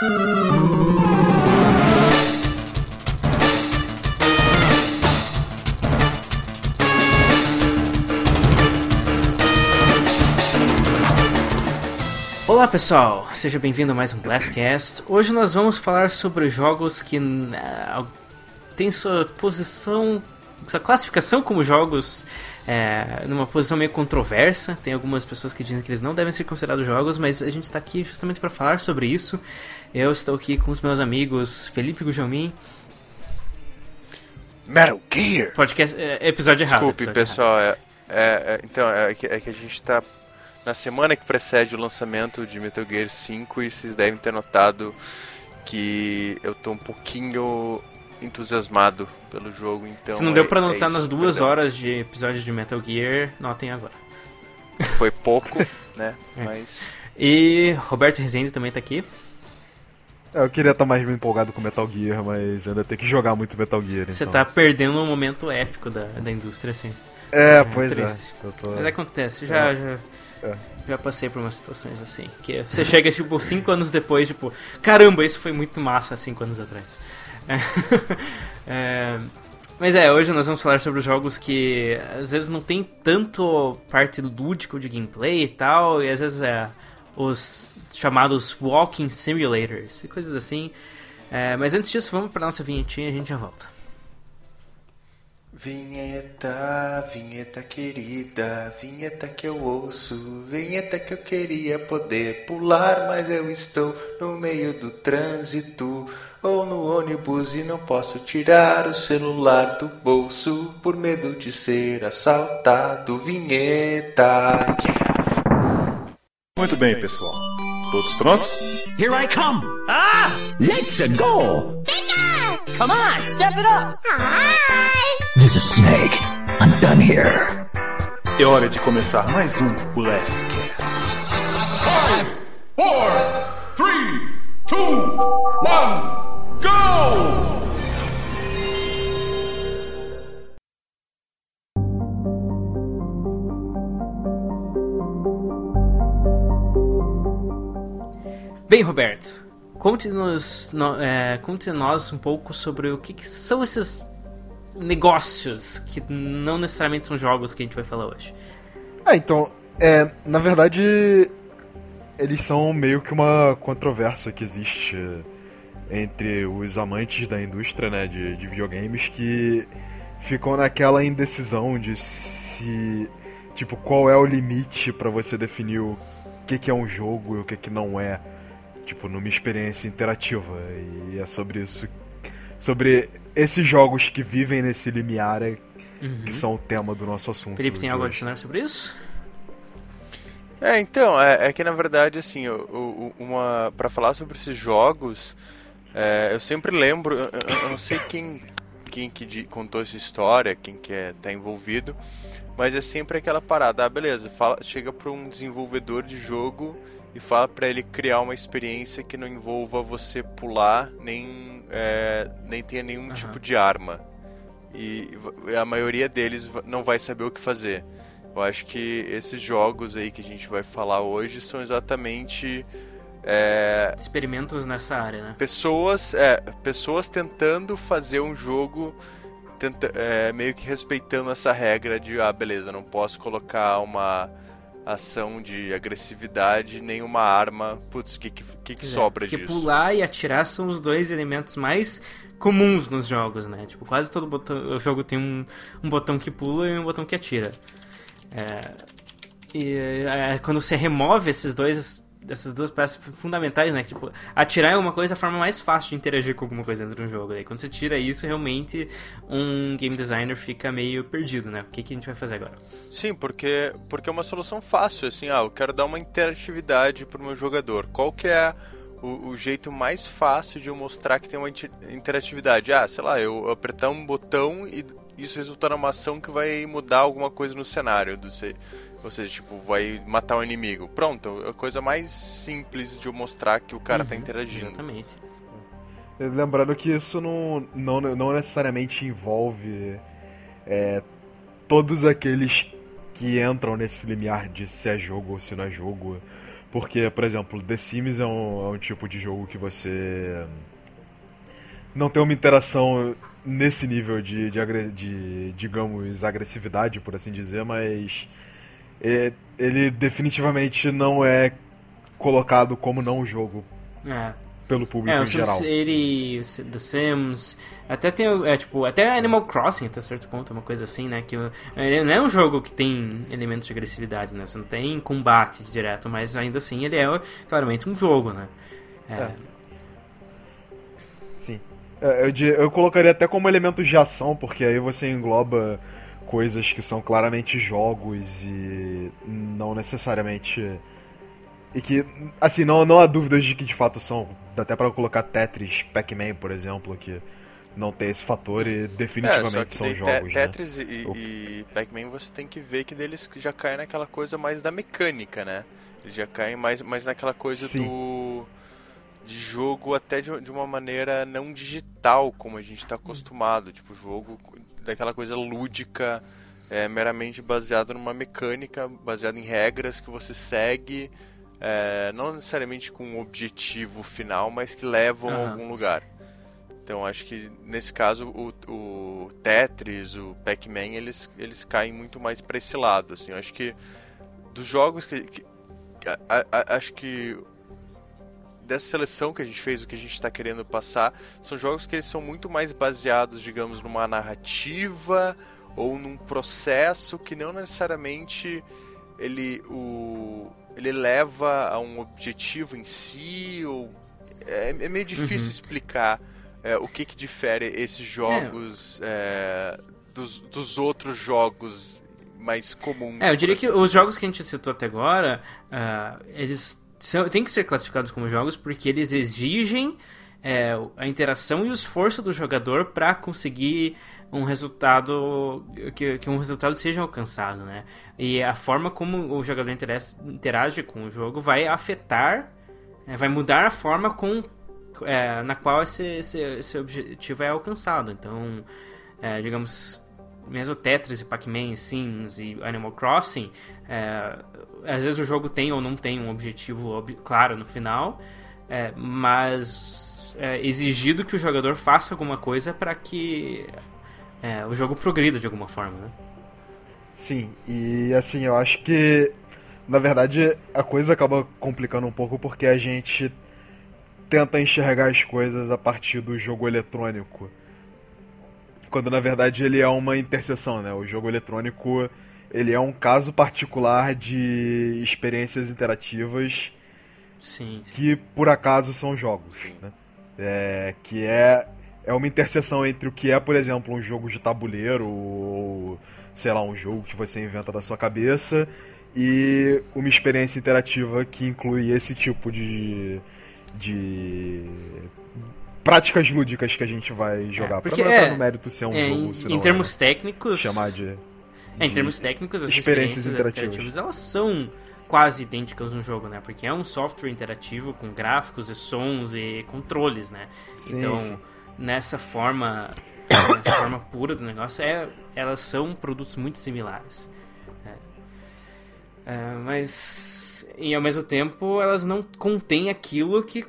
Olá pessoal, seja bem-vindo a mais um Blastcast. Hoje nós vamos falar sobre jogos que uh, têm sua posição, sua classificação como jogos é, numa posição meio controversa. Tem algumas pessoas que dizem que eles não devem ser considerados jogos, mas a gente está aqui justamente para falar sobre isso. Eu estou aqui com os meus amigos Felipe Gujalmin. Metal Gear! Podcast, é, episódio errado. Desculpe, episódio pessoal. Errado. É, é, então, é que, é que a gente está na semana que precede o lançamento de Metal Gear 5 e vocês devem ter notado que eu tô um pouquinho entusiasmado pelo jogo, então... Se não deu é, pra é notar isso, nas duas perdão. horas de episódio de Metal Gear, notem agora. Foi pouco, né? É. Mas... E Roberto Rezende também tá aqui. É, Eu queria estar mais empolgado com Metal Gear, mas ainda tem que jogar muito Metal Gear. Você então. tá perdendo um momento épico da, da indústria, assim. É, pois triste. é. Eu tô... Mas acontece, já, É. já, É. já passei por umas situações assim. Que você chega, tipo, cinco anos depois, tipo, caramba, isso foi muito massa cinco anos atrás. É, mas é, hoje nós vamos falar sobre os jogos que às vezes não tem tanto parte lúdico de gameplay e tal, e às vezes é os chamados walking simulators e coisas assim. É, mas antes disso, vamos pra nossa vinhetinha e a gente já volta. Vinheta, vinheta querida, vinheta que eu ouço, vinheta que eu queria poder pular, mas eu estou no meio do trânsito ou no ônibus e não posso tirar o celular do bolso por medo de ser assaltado. Vinheta. Muito bem, pessoal. Todos prontos? Here I come! Ah! Let's go! Come on, step it up! This is Snake. I'm done here. É hora de começar mais um Blastcast. Five, four, three, two, one, go! Bem, Roberto, conte-nos no, é, conte nós um pouco sobre o que, que são esses negócios que não necessariamente são jogos que a gente vai falar hoje. Ah, então, é, na verdade, eles são meio que uma controvérsia que existe entre os amantes da indústria, né, de, de videogames que ficam naquela indecisão de se, tipo, qual é o limite pra você definir o que, que é um jogo e o que, que não é, tipo, numa experiência interativa. E é sobre isso, sobre esses jogos que vivem nesse limiar é, que são o tema do nosso assunto. Felipe, tem algo a adicionar sobre isso? É, então, é, é que na verdade, assim, o- o- uma para falar sobre esses jogos, é, eu sempre lembro, eu, eu- não sei quem, quem que contou essa história, quem que é, tá envolvido, mas é sempre aquela parada, ah, beleza, fala, chega para um desenvolvedor de jogo e fala para ele criar uma experiência que não envolva você pular, nem, é, nem tenha nenhum Aham. tipo de arma. E a maioria deles não vai saber o que fazer. Eu acho que esses jogos aí que a gente vai falar hoje são exatamente é, Experimentos nessa área, né? pessoas, é, pessoas tentando fazer um jogo tenta, é, meio que respeitando essa regra de ah, beleza, não posso colocar uma ação de agressividade nem uma arma. Putz, o que, que, que, que É, sobra porque disso? pular e atirar são os dois elementos mais comuns nos jogos, né? Tipo, quase todo botão, o jogo tem um, um botão que pula e um botão que atira. É, e é, quando você remove esses dois essas duas peças fundamentais, né? Tipo, atirar é uma coisa, a forma mais fácil de interagir com alguma coisa dentro de um jogo. Daí quando você tira isso, realmente um game designer fica meio perdido, né? O que, que a gente vai fazer agora? Sim, porque, porque é uma solução fácil, assim, ah, eu quero dar uma interatividade pro meu jogador. Qual que é o, o jeito mais fácil de eu mostrar que tem uma inter- interatividade? Ah, sei lá, eu apertar um botão e isso resultar numa ação que vai mudar alguma coisa no cenário. Do, ou seja, tipo, vai matar um inimigo. Pronto, é a coisa mais simples de eu mostrar que o cara tá Uhum, interagindo. Exatamente. Lembrando que isso não, não, não necessariamente envolve é, todos aqueles que entram nesse limiar de se é jogo ou se não é jogo. Porque, por exemplo, The Sims é um, é um tipo de jogo que você não tem uma interação nesse nível de, de, de, digamos, agressividade, por assim dizer, mas ele definitivamente não é colocado como não jogo É. pelo público É, em geral. SimCity, o Si- The Sims, até tem, é, tipo, até Animal Crossing até certo ponto, uma coisa assim, né, que ele não é um jogo que tem elementos de agressividade, né, você não tem combate direto, mas ainda assim ele é claramente um jogo, né. É, É. Sim. É, Eu, eu colocaria até como elementos de ação, porque aí você engloba coisas que são claramente jogos e não necessariamente. E que, assim, não, não há dúvidas de que de fato são. Dá até pra colocar Tetris, Pac-Man, por exemplo, que não tem esse fator e É, definitivamente que são daí Te- jogos, né? Tetris e, e Pac-Man você tem que ver que deles já caem naquela coisa mais da mecânica, né? Eles já caem mais, mais naquela coisa Sim. do de jogo até de, de uma maneira não digital como a gente está acostumado, tipo jogo daquela coisa lúdica, é, meramente baseado numa mecânica, baseado em regras que você segue, é, não necessariamente com um objetivo final, mas que levam a Aham. algum lugar. Então acho que nesse caso o, o Tetris, o Pac-Man, eles, eles caem muito mais para esse lado. Assim, eu acho que dos jogos que, que- a- a- acho que dessa seleção que a gente fez, o que a gente está querendo passar, são jogos que eles são muito mais baseados, digamos, numa narrativa ou num processo que não necessariamente ele o ele leva a um objetivo em si ou é, é meio difícil Uhum. explicar é, o que que difere esses jogos é, dos, dos outros jogos mais comuns. É, eu diria que assim os jogos que a gente citou até agora, ah, eles têm que ser classificados como jogos porque eles exigem é, a interação e o esforço do jogador para conseguir um resultado que, que um resultado seja alcançado, né? E a forma como o jogador interage, interage com o jogo vai afetar, é, vai mudar a forma com é, na qual esse, esse, esse objetivo é alcançado. Então, é, digamos, mesmo Tetris e Pac-Man, Sims e Animal Crossing, é, às vezes o jogo tem ou não tem um objetivo ob- claro no final, é, mas é exigido que o jogador faça alguma coisa para que é, o jogo progrida de alguma forma, né? Sim, e assim, eu acho que na verdade a coisa acaba complicando um pouco porque a gente tenta enxergar as coisas a partir do jogo eletrônico. Quando na verdade ele é uma interseção, né? O jogo eletrônico ele é um caso particular de experiências interativas Sim, sim. que por acaso são jogos, né? É, que é é uma interseção entre o que é, por exemplo, um jogo de tabuleiro ou sei lá, um jogo que você inventa da sua cabeça e uma experiência interativa que inclui esse tipo de de práticas lúdicas que a gente vai jogar. porque pra não entrar é- no mérito se é um É, jogo, em, se em não termos é, técnicos, chamar de, É, em termos técnicos, as experiências experiências, interativas. interativas. elas são quase idênticas no jogo, né? Porque é um software interativo com gráficos e sons e controles, né? Sim, então, sim. nessa forma, nessa forma pura do negócio, é, elas são produtos muito similares. É. É, mas, e ao mesmo tempo, elas não contêm aquilo que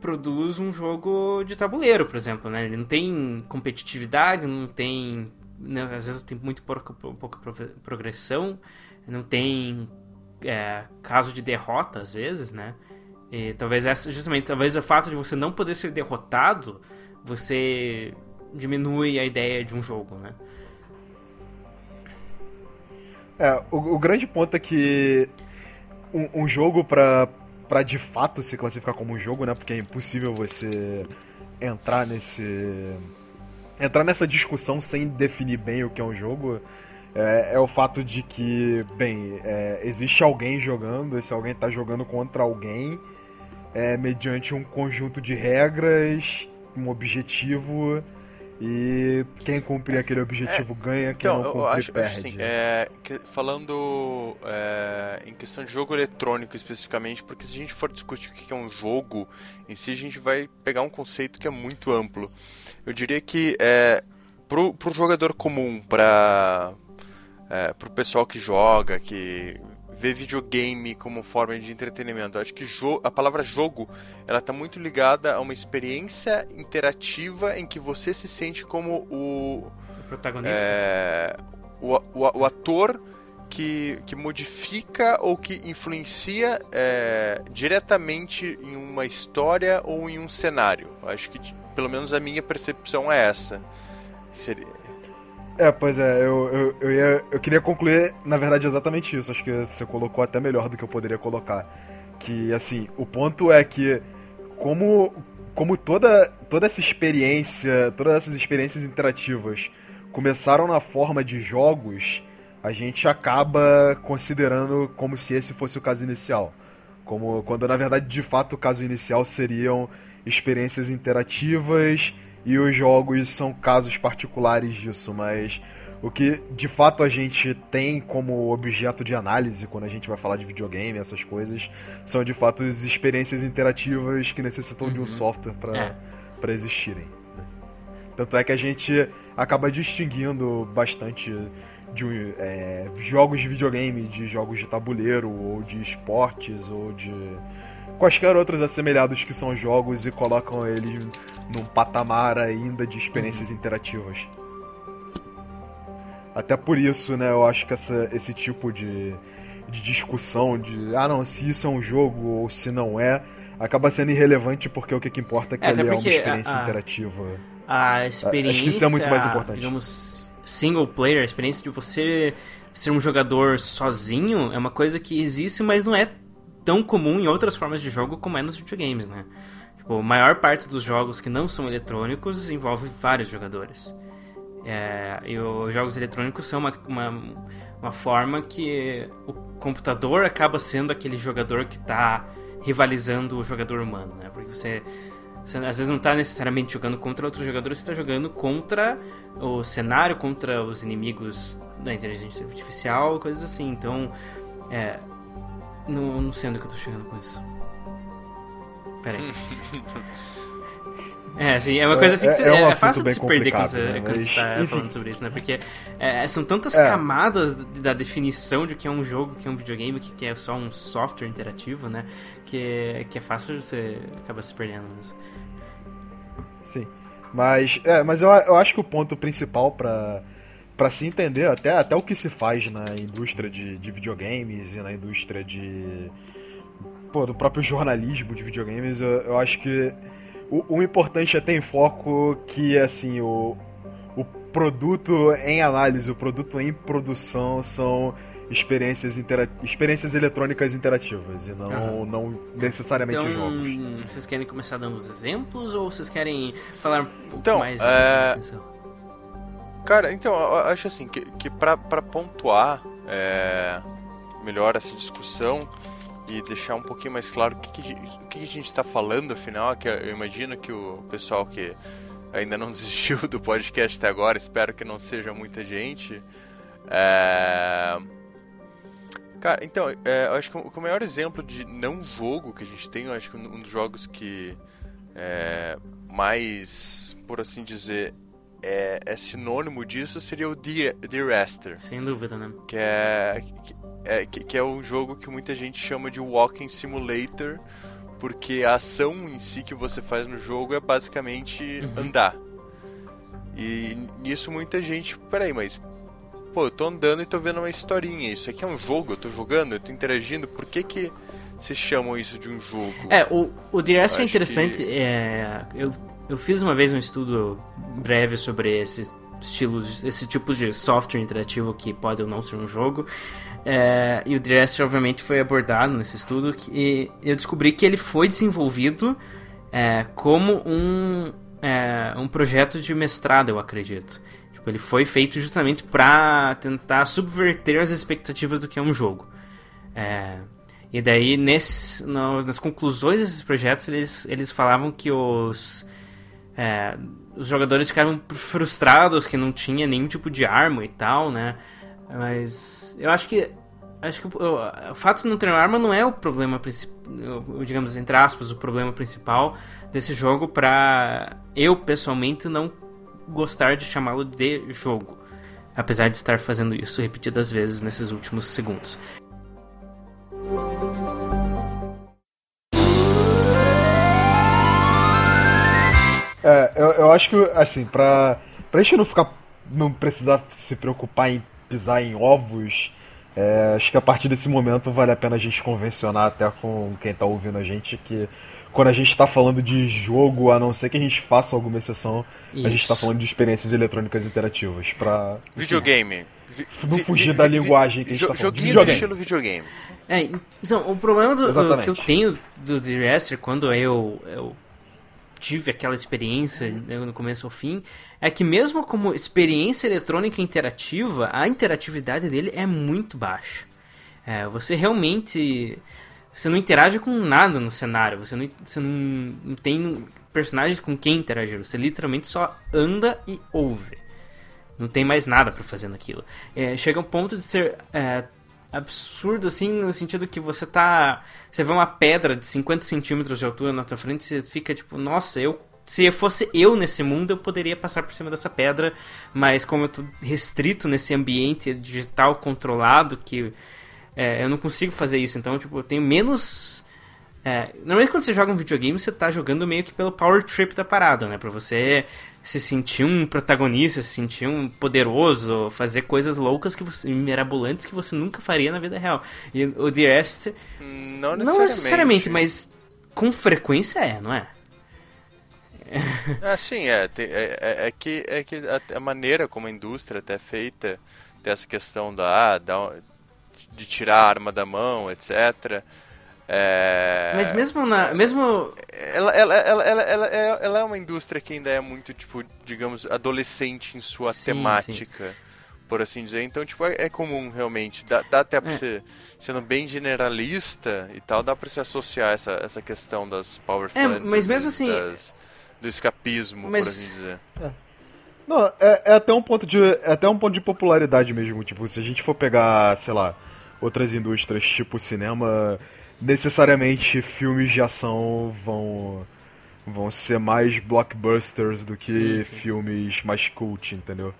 produz um jogo de tabuleiro, por exemplo, né? Ele não tem competitividade, não tem... né, às vezes tem muito pouca, pouca progressão, não tem é, caso de derrota, às vezes, né? E talvez essa, justamente, talvez o fato de você não poder ser derrotado, você diminui a ideia de um jogo, né? É, o, o grande ponto é que um, um jogo pra, pra de fato se classificar como um jogo, né? Porque é impossível você entrar nesse. Entrar nessa discussão sem definir bem o que é um jogo. É, é o fato de que, bem, é, existe alguém jogando, esse alguém tá jogando contra alguém, é, mediante um conjunto de regras, um objetivo, e quem cumprir aquele objetivo ganha, quem Então, não eu cumprir acho, perde. acho assim, é, que- falando é, em questão de jogo eletrônico especificamente, porque se a gente for discutir o que é um jogo em si, a gente vai pegar um conceito que é muito amplo. Eu diria que é, pro, pro jogador comum, para é, pro pessoal que joga, que ver videogame como forma de entretenimento. Eu acho que a palavra jogo ela está muito ligada a uma experiência interativa em que você se sente como o, o protagonista, é, o, o, o, ator que, que modifica ou que influencia é, diretamente em uma história ou em um cenário. Eu acho que pelo menos a minha percepção é essa. Seria, é, pois é, eu, eu, eu, ia, eu queria concluir, na verdade, exatamente isso. Acho que você colocou até melhor do que eu poderia colocar. Que, assim, o ponto é que, como, como toda, toda essa experiência, todas essas experiências interativas começaram na forma de jogos, a gente acaba considerando como se esse fosse o caso inicial. Como quando, na verdade, de fato, o caso inicial seriam experiências interativas e os jogos são casos particulares disso, mas o que de fato a gente tem como objeto de análise quando a gente vai falar de videogame, essas coisas, são de fato as experiências interativas que necessitam uhum. de um uhum. software para é. Pra existirem. Né? Tanto é que a gente acaba distinguindo bastante de é, jogos de videogame, de jogos de tabuleiro, ou de esportes, ou de quaisquer outros assemelhados que são jogos e colocam eles num patamar ainda de experiências uhum. interativas. Até por isso, né, eu acho que essa, esse tipo de, de discussão de, ah não, se isso é um jogo ou se não é, acaba sendo irrelevante porque o que, que importa é que é, ele é uma experiência a, interativa. A experiência, acho que isso é muito mais importante. Digamos, single player, a experiência de você ser um jogador sozinho é uma coisa que existe, mas não é tão comum em outras formas de jogo como é nos videogames, né? Tipo, a maior parte dos jogos que não são eletrônicos envolve vários jogadores. É, e os jogos eletrônicos são uma, uma, uma, forma que o computador acaba sendo aquele jogador que está rivalizando o jogador humano, né? Porque você, você às vezes não está necessariamente jogando contra outro jogador, você está jogando contra o cenário, contra os inimigos da inteligência artificial, coisas assim. Então, é, não, não sei onde que eu tô chegando com isso. Pera aí. É, assim, é uma coisa assim que é, é, é, é fácil de se perder quando você, né? quando você tá Enfim. falando sobre isso, né? Porque é, são tantas é. camadas da definição de que é um jogo, que é um videogame, que é só um software interativo, né? Que, que é fácil você acabar se perdendo nisso. Sim. Mas, é, mas eu, eu acho que o ponto principal para para se entender até, até o que se faz na indústria de, de videogames e na indústria de. Pô, do próprio jornalismo de videogames, eu, eu acho que o, o, importante é ter em foco que, assim, o, o produto em análise, o produto em produção são experiências, intera experiências eletrônicas interativas e não, uhum. não necessariamente então, jogos. Vocês querem começar dando os exemplos ou vocês querem falar um pouco então, mais? É... Cara, então, eu acho assim, que, que pra, pra pontuar é, melhor essa discussão e deixar um pouquinho mais claro o que, que, o que a gente está falando, afinal, que eu imagino que o pessoal que ainda não desistiu do podcast até agora, espero que não seja muita gente. É... Cara, então, é, eu acho que o maior exemplo de não jogo que a gente tem, eu acho que um dos jogos que é mais, por assim dizer, é, é, sinônimo disso seria o The, The Rester. Sem dúvida, né? Que é, que, é, que, que é um jogo que muita gente chama de Walking Simulator, porque a ação em si que você faz no jogo é basicamente uhum. andar. E nisso muita gente, peraí, mas pô, eu tô andando e tô vendo uma historinha. Isso aqui é um jogo, eu tô jogando, eu tô interagindo, por que que vocês chamam isso de um jogo? É, o, o The Rest é interessante. Que... É, eu eu fiz uma vez um estudo breve sobre esses estilos, esse tipo de software interativo que pode ou não ser um jogo. É, e o Dress obviamente foi abordado nesse estudo e eu descobri que ele foi desenvolvido é, como um, é, um projeto de mestrado, eu acredito. Tipo, ele foi feito justamente para tentar subverter as expectativas do que é um jogo. É, e daí, nesse, no, nas conclusões desses projetos, eles, eles falavam que os é, os jogadores ficaram frustrados que não tinha nenhum tipo de arma e tal, né? Mas eu acho que acho que o, o fato de não ter arma não é o problema principal, digamos entre aspas, o problema principal desse jogo para eu pessoalmente não gostar de chamá-lo de jogo, apesar de estar fazendo isso repetidas vezes nesses últimos segundos. É, eu, eu acho que, assim, pra, pra gente não ficar. não precisar se preocupar em pisar em ovos, é, acho que a partir desse momento vale a pena a gente convencionar até com quem tá ouvindo a gente que quando a gente tá falando de jogo, a não ser que a gente faça alguma exceção, a gente tá Isso. falando de experiências eletrônicas interativas. Pra. enfim, Videogame. Vi- Não fugir vi- da vi- linguagem que a gente jo- tá falando. Joguinho videogame. estilo videogame. É, então, o problema do, do- que eu tenho do The Rester, quando eu, eu tive aquela experiência né, no começo ao fim, é que mesmo como experiência eletrônica interativa, a interatividade dele é muito baixa. É, você realmente... Você não interage com nada no cenário, você não, você não, não tem personagens com quem interagir, você literalmente só anda e ouve. Não tem mais nada pra fazer naquilo. É, chega um ponto de ser é, absurdo, assim, no sentido que você tá. Você vê uma pedra de 50 centímetros de altura na tua frente e você fica tipo, nossa, eu. Se fosse eu nesse mundo, eu poderia passar por cima dessa pedra, mas como eu tô restrito nesse ambiente digital controlado, que é, eu não consigo fazer isso. Então, tipo, eu tenho menos. É, normalmente quando você joga um videogame, você tá jogando meio que pelo power trip da parada, né? Pra você se sentir um protagonista, se sentir um poderoso, fazer coisas loucas que você, mirabolantes que você nunca faria na vida real. E o The Rest, Não necessariamente. não necessariamente, mas com frequência é, não é? Ah, sim, é, é, é- é que, é que a, maneira como a indústria até é feita, tem essa questão da, da, de tirar a arma da mão, etc. É, Mas mesmo na. Mesmo. ela, ela, ela, ela, ela, é, ela é uma indústria que ainda é muito, tipo, digamos, adolescente em sua Sim, temática, por assim dizer. Então, tipo, é, é comum realmente. Dá, dá até pra É. você, sendo bem generalista e tal, dá pra se associar essa, essa questão das power É, mas mesmo assim- das- do escapismo, Mas- por assim dizer. Não, é, é até um ponto de. É até um ponto de popularidade mesmo. Tipo, se a gente for pegar, sei lá, outras indústrias, tipo cinema, necessariamente filmes de ação vão. vão ser mais blockbusters do que Sim, sim. filmes mais cult, entendeu?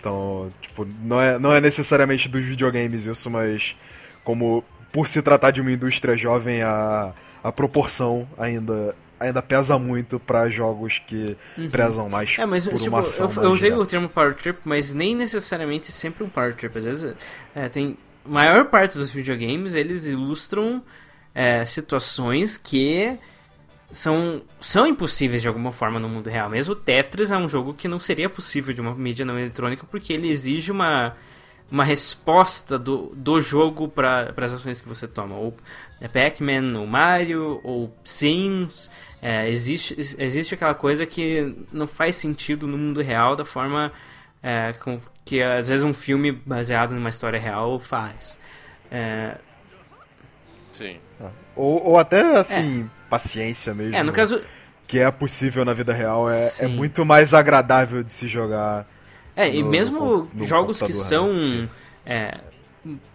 Então, tipo, não é, não é necessariamente dos videogames isso, mas como por se tratar de uma indústria jovem, a, a proporção ainda, ainda pesa muito para jogos que prezam mais É, mas por tipo, uma ação eu, eu usei direta. o termo power trip, mas nem necessariamente sempre um power trip. Às vezes, é, tem. Maior parte dos videogames eles ilustram é, situações que são, são impossíveis de alguma forma no mundo real. Mesmo Tetris é um jogo que não seria possível de uma mídia não eletrônica porque ele exige uma, uma resposta do, do jogo para as ações que você toma. Ou é Pac-Man, ou Mario, ou Sims. É, existe, existe aquela coisa que não faz sentido no mundo real da forma é, com, que às vezes um filme baseado numa história real faz. É, Sim. Ou, ou até, assim, paciência mesmo. é, no caso, Que é possível na vida real. É, é muito mais agradável de se jogar. É, e no- mesmo no- no jogos que são. né? é,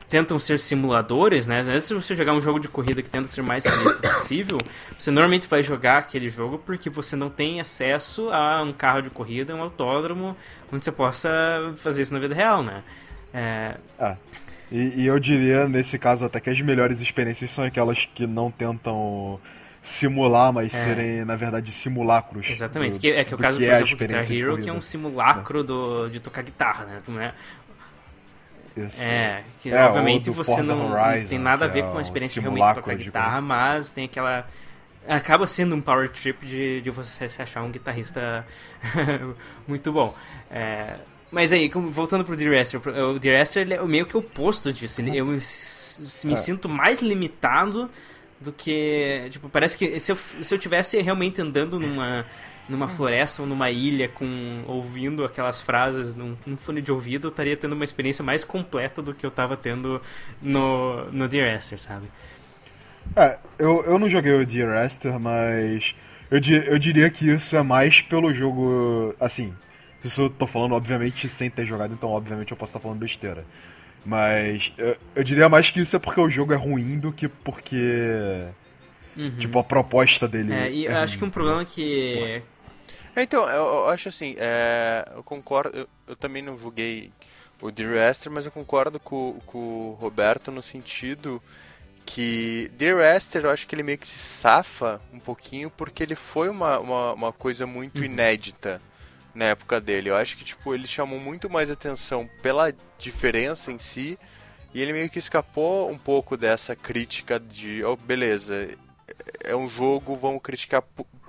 tentam ser simuladores, né? Às vezes, se você jogar um jogo de corrida que tenta ser mais realista possível, você normalmente vai jogar aquele jogo porque você não tem acesso a um carro de corrida, um autódromo, onde você possa fazer isso na vida real, né? É, Ah, e, e eu diria, nesse caso, até que as melhores experiências são aquelas que não tentam simular, mas É. serem, na verdade, simulacros. exatamente. do- que é que é o caso, que por é exemplo, do Guitar Hero, que é um simulacro do, de tocar guitarra, né? Não é, Isso. É, que É, obviamente você não, não Horizon, tem nada a ver é com a experiência realmente de tocar guitarra, mas tem aquela. Acaba sendo um power trip de, de você se achar um guitarrista muito bom. É, mas aí, como- voltando pro The Rester, o The Rester ele é meio que o oposto disso. Ele, eu me, me É. sinto mais limitado do que. Tipo, parece que se eu, se eu tivesse realmente andando numa, numa floresta ou numa ilha com ouvindo aquelas frases num, num fone de ouvido, eu estaria tendo uma experiência mais completa do que eu tava tendo no, no The Rester, sabe? É, eu, eu não joguei o The Arrester, mas eu, di- eu diria que isso é mais pelo jogo. Assim, isso eu tô falando, obviamente, sem ter jogado, então, obviamente, eu posso estar falando besteira. Mas eu, eu diria mais que isso é porque o jogo é ruim do que porque. Tipo, a proposta dele. É, e eu acho que um problema que. É, Então, eu, eu acho assim, é, eu concordo, eu, eu também não joguei o The Rester, mas eu concordo com, com o Roberto no sentido que Dear Esther, eu acho que ele meio que se safa um pouquinho porque ele foi uma, uma, uma coisa muito uhum. inédita na época dele. Eu acho que tipo ele chamou muito mais atenção pela diferença em si e ele meio que escapou um pouco dessa crítica de, oh, beleza, é um jogo, vamos criticar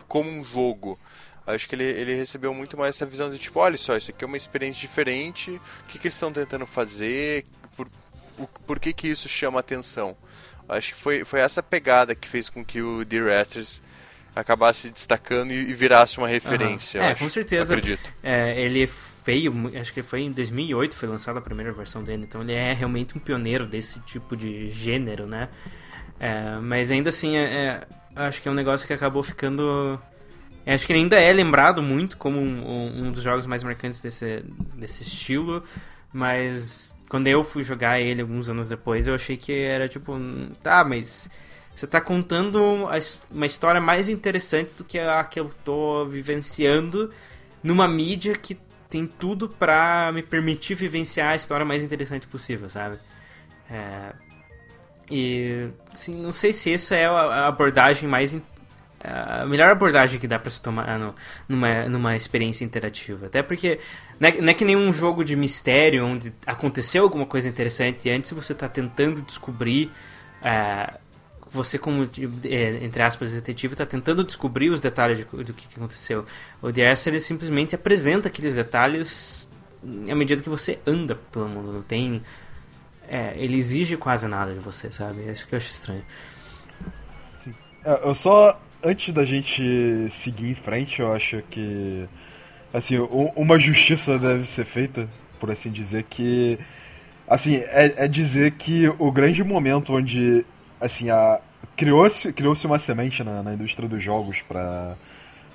como um jogo. Acho que ele, ele recebeu muito mais essa visão de tipo, olha só, isso aqui é uma experiência diferente, o que, que eles estão tentando fazer, por, por, por que, que isso chama atenção. Acho que foi, foi essa pegada que fez com que o Dear Esther acabasse destacando e, e virasse uma referência. Uhum. É, acho, com certeza. Acredito. É, ele veio, acho que foi em 2008 foi lançada a primeira versão dele, então ele é realmente um pioneiro desse tipo de gênero, né? É, mas ainda assim, é, é acho que é um negócio que acabou ficando. É, acho que ele ainda é lembrado muito como um, um dos jogos mais marcantes desse, desse estilo, mas quando eu fui jogar ele alguns anos depois, eu achei que era tipo, tá, mas você tá contando uma história mais interessante do que a que eu tô vivenciando numa mídia que tem tudo pra me permitir vivenciar a história mais interessante possível, sabe? É... E, assim, não sei se isso é a abordagem mais a melhor abordagem que dá para se tomar no, numa, numa experiência interativa. Até porque não é, não é, que nenhum jogo de mistério onde aconteceu alguma coisa interessante e antes você está tentando descobrir. É, você, como, é, entre aspas, detetive, está tentando descobrir os detalhes de, do que, aconteceu. O DS ele simplesmente apresenta aqueles detalhes à medida que você anda pelo mundo. Não tem. É, ele exige quase nada de você, sabe? Acho que eu acho estranho. Sim. É, eu só antes da gente seguir em frente, eu acho que assim, uma justiça deve ser feita, por assim dizer, que assim, é, é dizer que o grande momento onde assim, a criou-se criou-se uma semente na, na indústria dos jogos para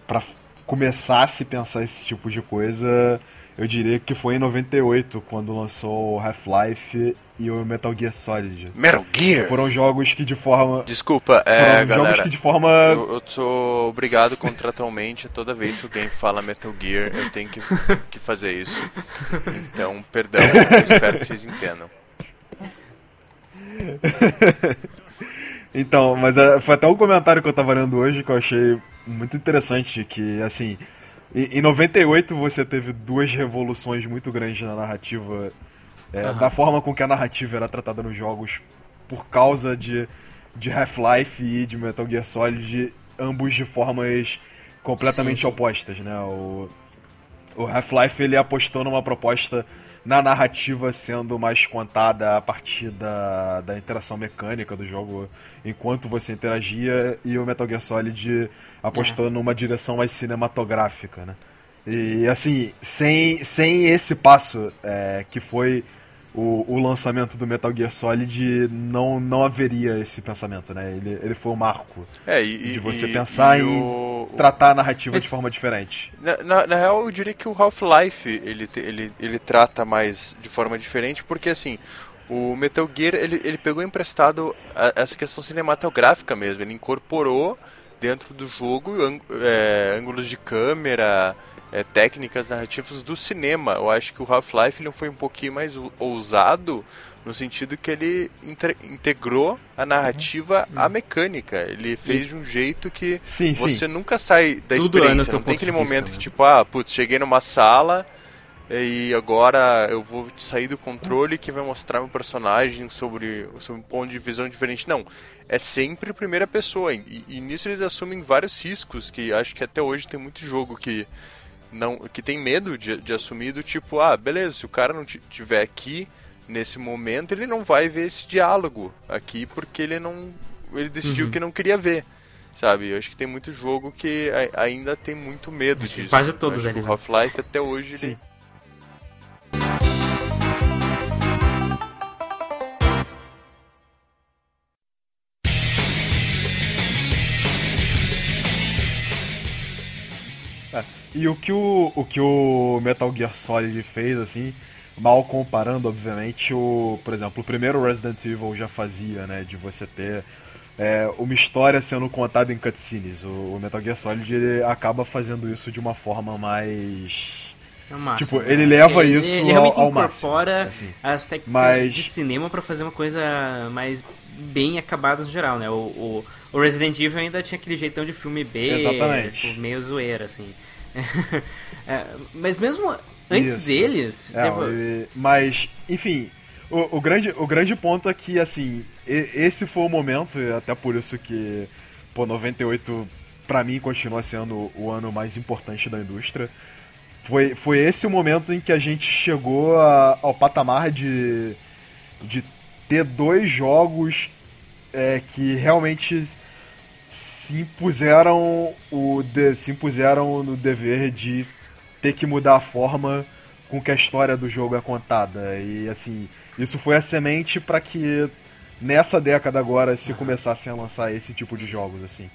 para começar a se pensar esse tipo de coisa, eu diria que foi em 98, quando lançou Half-Life e o Metal Gear Solid. Metal Gear? Foram jogos que de forma. Desculpa, é, foram galera. jogos que de forma. Eu, eu sou obrigado contratualmente, toda vez que alguém fala Metal Gear, eu tenho que, que fazer isso. Então, perdão, espero que vocês entendam. então, mas é, foi até um comentário que eu tava lendo hoje que eu achei muito interessante, que assim. Em 98 você teve duas revoluções muito grandes na narrativa é, uhum. da forma com que a narrativa era tratada nos jogos por causa de, de Half-Life e de Metal Gear Solid, ambos de formas completamente sim, sim. opostas, né? O, o Half-Life ele apostou numa proposta na narrativa sendo mais contada a partir da, da interação mecânica do jogo enquanto você interagia e o Metal Gear Solid apostou é. numa direção mais cinematográfica, né? E assim, sem, sem esse passo é, que foi o, o lançamento do Metal Gear Solid, não, não haveria esse pensamento, né? Ele, ele foi o um marco é, e, de você e, pensar e em o... tratar a narrativa de forma diferente. Na, na, na, real, eu diria que o Half-Life ele, ele, ele trata mais de forma diferente, porque assim, o Metal Gear ele, ele pegou emprestado a, essa questão cinematográfica mesmo, ele incorporou dentro do jogo é, ângulos de câmera é, técnicas narrativas do cinema. Eu acho que o Half-Life ele foi um pouquinho mais ousado no sentido que ele integrou a narrativa uhum. à mecânica. Ele fez de um jeito que sim, você sim. nunca sai da Tudo experiência. Não tem aquele momento que, tipo, ah, putz, cheguei numa sala e agora eu vou sair do controle que vai mostrar meu personagem sobre, sobre um ponto de visão diferente. Não. É sempre primeira pessoa. E, e nisso eles assumem vários riscos que acho que até hoje tem muito jogo que não que tem medo de, de assumir do tipo, ah, beleza, se o cara não tiver aqui nesse momento, ele não vai ver esse diálogo aqui porque ele não ele decidiu uhum. que não queria ver. Sabe? Eu acho que tem muito jogo que ainda tem muito medo acho disso. Quase todos eles. O né? Half-Life até hoje Sim. Ele... E o que o, o que o Metal Gear Solid fez, assim, mal comparando, obviamente, o, por exemplo, o primeiro Resident Evil já fazia, né, de você ter é, uma história sendo contada em cutscenes. O, o Metal Gear Solid ele acaba fazendo isso de uma forma mais é máximo, tipo, ele leva ele, isso ele ao, ao incorpora máximo, assim. as técnicas Mas... de cinema para fazer uma coisa mais bem acabadas no geral, né? O, o, o Resident Evil ainda tinha aquele jeitão de filme B, Exatamente. tipo, meio zoeira, assim. É, mas mesmo antes Isso. deles, É, tipo, mas, enfim, o, o grande, o grande ponto é que, assim, esse foi o momento, e até por isso que, pô, 98 pra mim continua sendo o ano mais importante da indústria. Foi, foi esse o momento em que a gente chegou a- ao patamar de, de ter dois jogos é, que realmente se impuseram o de- se impuseram no dever de ter que mudar a forma com que a história do jogo é contada. E assim isso foi a semente para que nessa década agora se começassem a lançar esse tipo de jogos assim.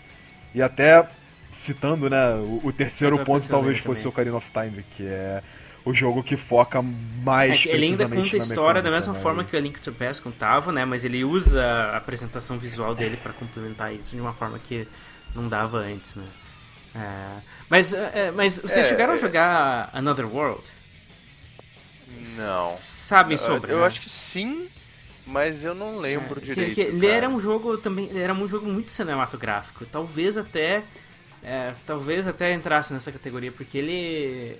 E até citando né o, o terceiro ponto talvez fosse o. Ocarina of Time que é o jogo que foca mais É que ele ainda conta a na história da mesma né? forma que o Link to the Past contava, né? Mas ele usa a apresentação visual dele pra complementar isso de uma forma que não dava antes, né? É, mas, é, mas vocês É, chegaram a é- jogar Another World? Não. Sabem sobre, eu né? acho que sim, mas eu não lembro É, que- direito. que ele cara. era um jogo também, ele era um jogo muito cinematográfico. Talvez até é, talvez até entrasse nessa categoria porque ele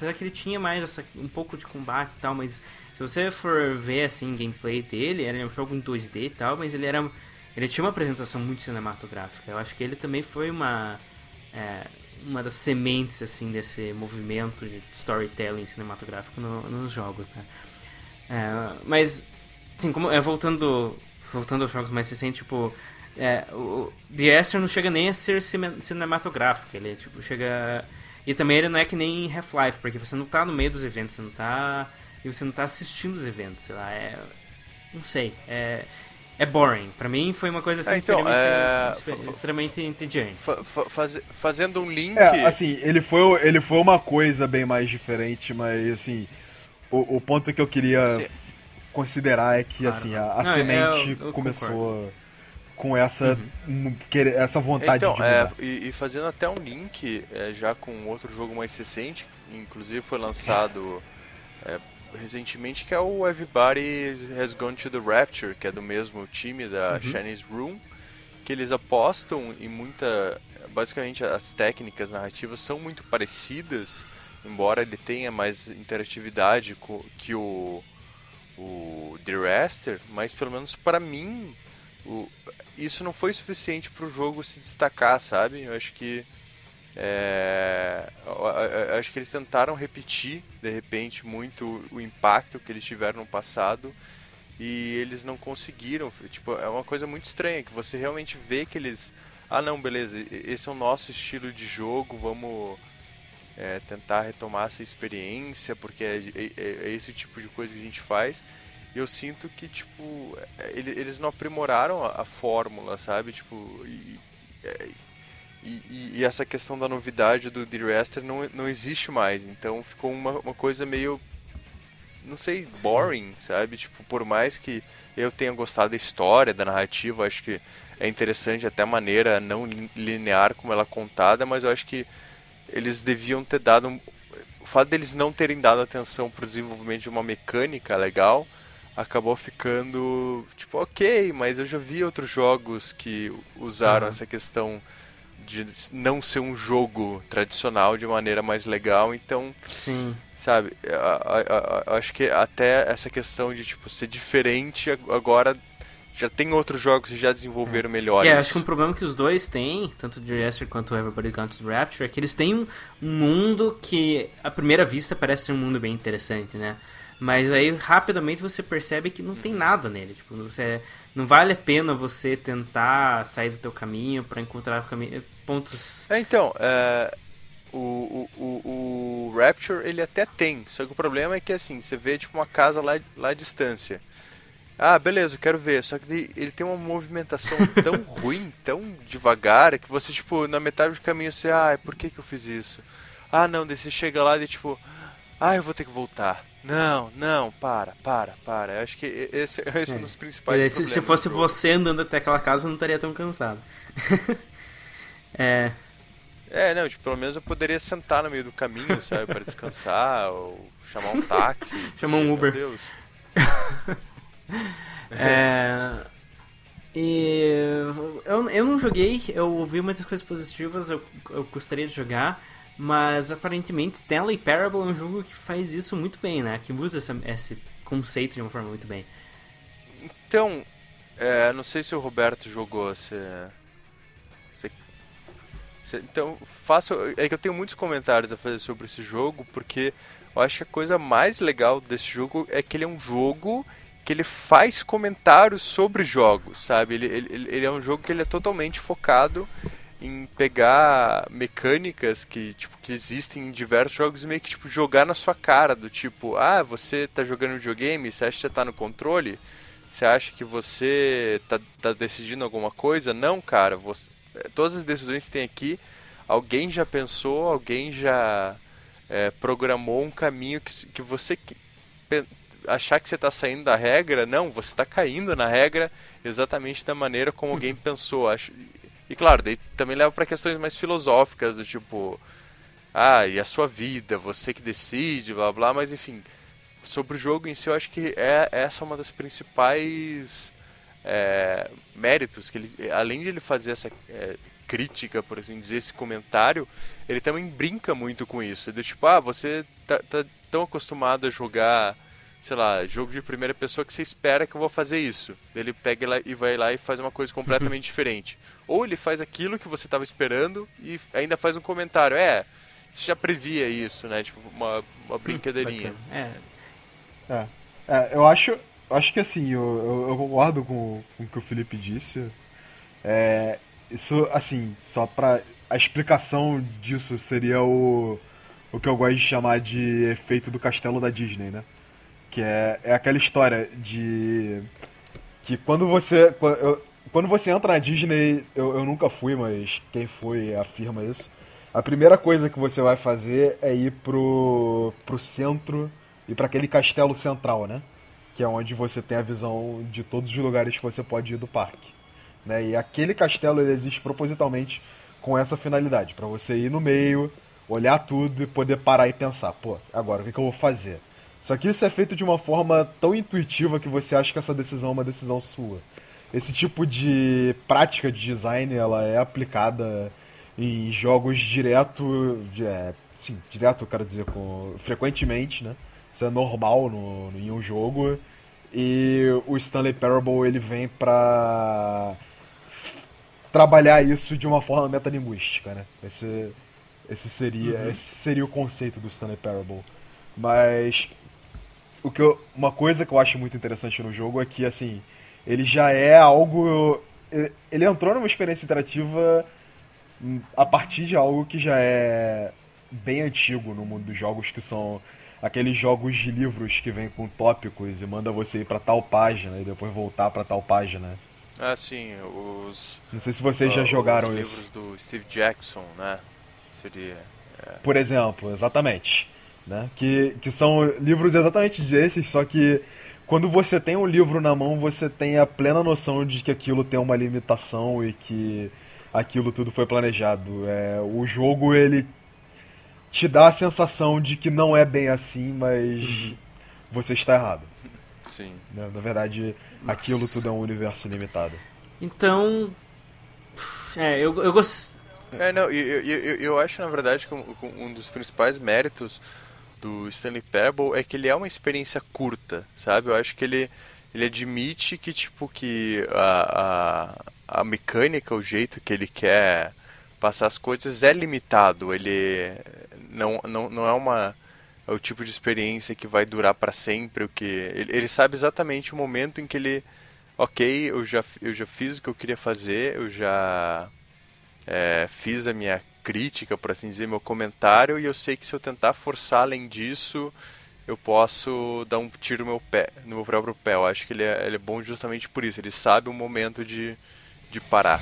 apesar que ele tinha mais essa, um pouco de combate e tal, mas se você for ver assim gameplay dele, era um jogo em 2D e tal, mas ele era ele tinha uma apresentação muito cinematográfica. Eu acho que ele também foi uma é, uma das sementes assim desse movimento de storytelling cinematográfico no- nos jogos, né? É, mas, assim, como, é, voltando, voltando aos jogos mais recentes, tipo, é, o The Asher não chega nem a ser cine- cinematográfico, ele, tipo, chega... E também ele não é que nem Half-Life, porque você não tá no meio dos eventos, você não tá... E você não tá assistindo os eventos, sei lá, é... Não sei, é... É boring. Pra mim foi uma coisa assim, É, então, extremamente, é, extremamente entediante. Fa- fa- faze- fazendo um link. É, assim, ele foi, ele foi uma coisa bem mais diferente, mas assim, o, o ponto que eu queria Sim. considerar é que Claro. assim, a, a Não, é, semente eu- eu começou com essa, um, querer- essa vontade Então, de é, mudar. e, e fazendo até um link é, já com outro jogo mais recente, inclusive foi lançado é, recentemente, que é o Everybody Has Gone to the Rapture, que é do mesmo time da Chinese Room, que eles apostam em muita. Basicamente, as técnicas narrativas são muito parecidas, embora ele tenha mais interatividade que o, o The Raster, mas pelo menos para mim, o, isso não foi suficiente para o jogo se destacar, sabe? Eu acho que é, acho que eles tentaram repetir de repente muito o impacto que eles tiveram no passado e eles não conseguiram. Tipo, é uma coisa muito estranha que você realmente vê que eles, ah não, beleza, esse é o nosso estilo de jogo, vamos é, tentar retomar essa experiência porque é, é- é esse tipo de coisa que a gente faz. Eu sinto que tipo é, ele- eles não aprimoraram a, a fórmula, sabe? Tipo e, é, e, e- e essa questão da novidade do The Raster não, não existe mais. Então ficou uma, uma coisa meio. Não sei, boring, sabe? Tipo, por mais que eu tenha gostado da história, da narrativa, acho que é interessante até a maneira não lin- linear como ela é contada, mas eu acho que eles deviam ter dado. um- O fato deles não terem dado atenção pro desenvolvimento de uma mecânica legal acabou ficando tipo, ok, mas eu já vi outros jogos que usaram Aham. essa questão de não ser um jogo tradicional de maneira mais legal, então, Sim. sabe, a- a- a- a- acho que até essa questão de tipo ser diferente ag- agora já tem outros jogos que já desenvolveram melhores. É, acho que um problema que os dois têm, tanto o Jurassic quanto o Everybody Gone to the Rapture, é que eles têm um, um mundo que, à primeira vista, parece ser um mundo bem interessante, né? Mas aí, rapidamente, você percebe que não tem nada nele. Tipo, você, não vale a pena você tentar sair do teu caminho para encontrar caminho, pontos... É, então, é, o, o, o, Rapture ele até tem, só que o problema é que assim, você vê tipo uma casa lá, lá à distância. Ah, beleza, eu quero ver, só que ele tem uma movimentação tão ruim, tão devagar, que você, tipo, na metade do caminho você, ah, por que que eu fiz isso? Ah, não, daí você chega lá e tipo, ah, eu vou ter que voltar. Não, não, para, para, para. Eu acho que esse, esse é um dos principais Se, se problemas fosse você andando até aquela casa, eu não estaria tão cansado. é... É, não, tipo, pelo menos eu poderia sentar no meio do caminho, sabe, para descansar, ou chamar um táxi. Chamar um Meu Uber. Deus. É... E eu, eu não joguei, eu ouvi muitas coisas positivas, eu, eu gostaria de jogar, mas aparentemente Stanley Parable é um jogo que faz isso muito bem, né? Que usa esse, esse conceito de uma forma muito bem. Então, é, não sei se o Roberto jogou, se, se, se, então, faço, é que eu tenho muitos comentários a fazer sobre esse jogo, porque eu acho que a coisa mais legal desse jogo é que ele é um jogo que ele faz comentários sobre jogos, sabe? Ele, ele, ele é um jogo que ele é totalmente focado em pegar mecânicas que, tipo, que existem em diversos jogos e meio que tipo, jogar na sua cara, do tipo, ah, você tá jogando videogame, você acha que você tá no controle? Você acha que você tá, tá decidindo alguma coisa? Não, cara, você, eh, todas as decisões que tem aqui, alguém já pensou, alguém já é, programou um caminho que, que você achar que você está saindo da regra, não, você está caindo na regra exatamente da maneira como alguém pensou. Acho, e claro, daí também leva para questões mais filosóficas, do tipo, ah, e a sua vida, você que decide, blá blá, mas enfim, sobre o jogo em si, eu acho que é essa é uma das principais é, méritos que ele, além de ele fazer essa é, crítica, por assim dizer, esse comentário, ele também brinca muito com isso. Do tipo, ah, você tá, tá tão acostumado a jogar sei lá, jogo de primeira pessoa que você espera que eu vou fazer isso. Ele pega e vai lá e faz uma coisa completamente diferente. Ou ele faz aquilo que você estava esperando e ainda faz um comentário. É, você já previa isso, né? Tipo, uma, uma brincadeirinha. é. é. É, eu acho, acho que assim, eu, eu, eu concordo com, com o que o Felipe disse. É, isso, assim, só pra. A explicação disso seria o, o que eu gosto de chamar de efeito do castelo da Disney, né? Que é, é aquela história de. Que quando você. Quando você entra na Disney, eu, eu nunca fui, mas quem foi afirma isso. A primeira coisa que você vai fazer é ir pro, pro centro e para aquele castelo central, né? Que é onde você tem a visão de todos os lugares que você pode ir do parque. Né? E aquele castelo ele existe propositalmente com essa finalidade, para você ir no meio, olhar tudo e poder parar e pensar, pô, agora o que, que eu vou fazer? Só que isso é feito de uma forma tão intuitiva que você acha que essa decisão é uma decisão sua. Esse tipo de prática de design ela é aplicada em jogos direto, é, sim, direto, eu quero dizer, com, frequentemente, né? Isso é normal no, em um jogo. E o Stanley Parable ele vem pra trabalhar isso de uma forma metalinguística, né? Esse, esse seria uhum. esse seria o conceito do Stanley Parable. Mas o que eu, uma coisa que eu acho muito interessante no jogo é que, assim, ele já é algo. Ele entrou numa experiência interativa a partir de algo que já é bem antigo no mundo dos jogos, que são aqueles jogos de livros que vêm com tópicos e manda você ir para tal página e depois voltar para tal página. Ah, sim, os. Não sei se vocês uh, já jogaram os isso. livros do Steve Jackson, né? Seria. É... Por exemplo, exatamente né? Que, que são livros exatamente desses, só que quando você tem um livro na mão, você tem a plena noção de que aquilo tem uma limitação e que aquilo tudo foi planejado. É, o jogo, ele te dá a sensação de que não é bem assim, mas uhum. você está errado. Sim. Na, né? na verdade, Nossa. aquilo tudo é um universo limitado. Então. É, eu, eu gosto. É, não, eu, eu, eu acho, na verdade, que um dos principais méritos do Stanley Parable é que ele é uma experiência curta, sabe? Eu acho que ele, ele admite que, tipo, que a, a, a mecânica, o jeito que ele quer passar as coisas é limitado. Ele não, não, não é uma é o tipo de experiência que vai durar para sempre. O que ele, ele, sabe exatamente o momento em que ele, ok, eu já, eu já fiz o que eu queria fazer, eu já é, fiz a minha crítica, por assim dizer, meu comentário, e eu sei que se eu tentar forçar além disso, eu posso dar um tiro no meu pé, no meu próprio pé. Eu acho que ele é, ele é bom justamente por isso. Ele sabe o momento de, de parar.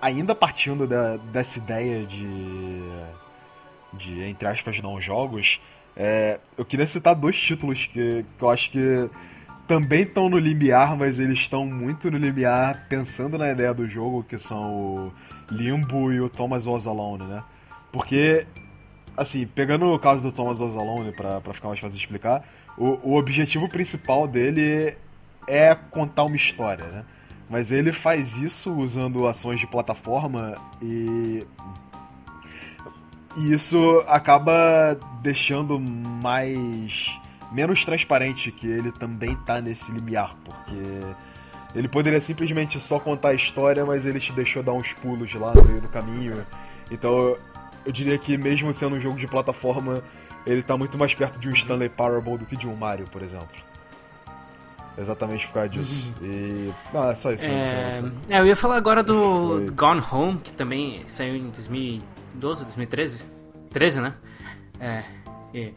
Ainda partindo da, dessa ideia de de, entre aspas, não jogos, é, eu queria citar dois títulos que, que eu acho que também estão no limiar, mas eles estão muito no limiar pensando na ideia do jogo, que são o Limbo e o Thomas Was Alone, né? Porque, assim, pegando o caso do Thomas Was Alone, pra, pra ficar mais fácil de explicar, o, o objetivo principal dele é contar uma história, né? Mas ele faz isso usando ações de plataforma e. E isso acaba deixando mais. menos transparente que ele também tá nesse limiar, porque. Ele poderia simplesmente só contar a história, mas ele te deixou dar uns pulos lá no meio do caminho. Então eu diria que mesmo sendo um jogo de plataforma, ele tá muito mais perto de um Stanley Parable do que de um Mario, por exemplo. Exatamente por causa disso. E. Não, é só isso mesmo. É, é, eu ia falar agora do Foi. Gone Home, que também saiu em 2012, 2013. 13, né? É. E,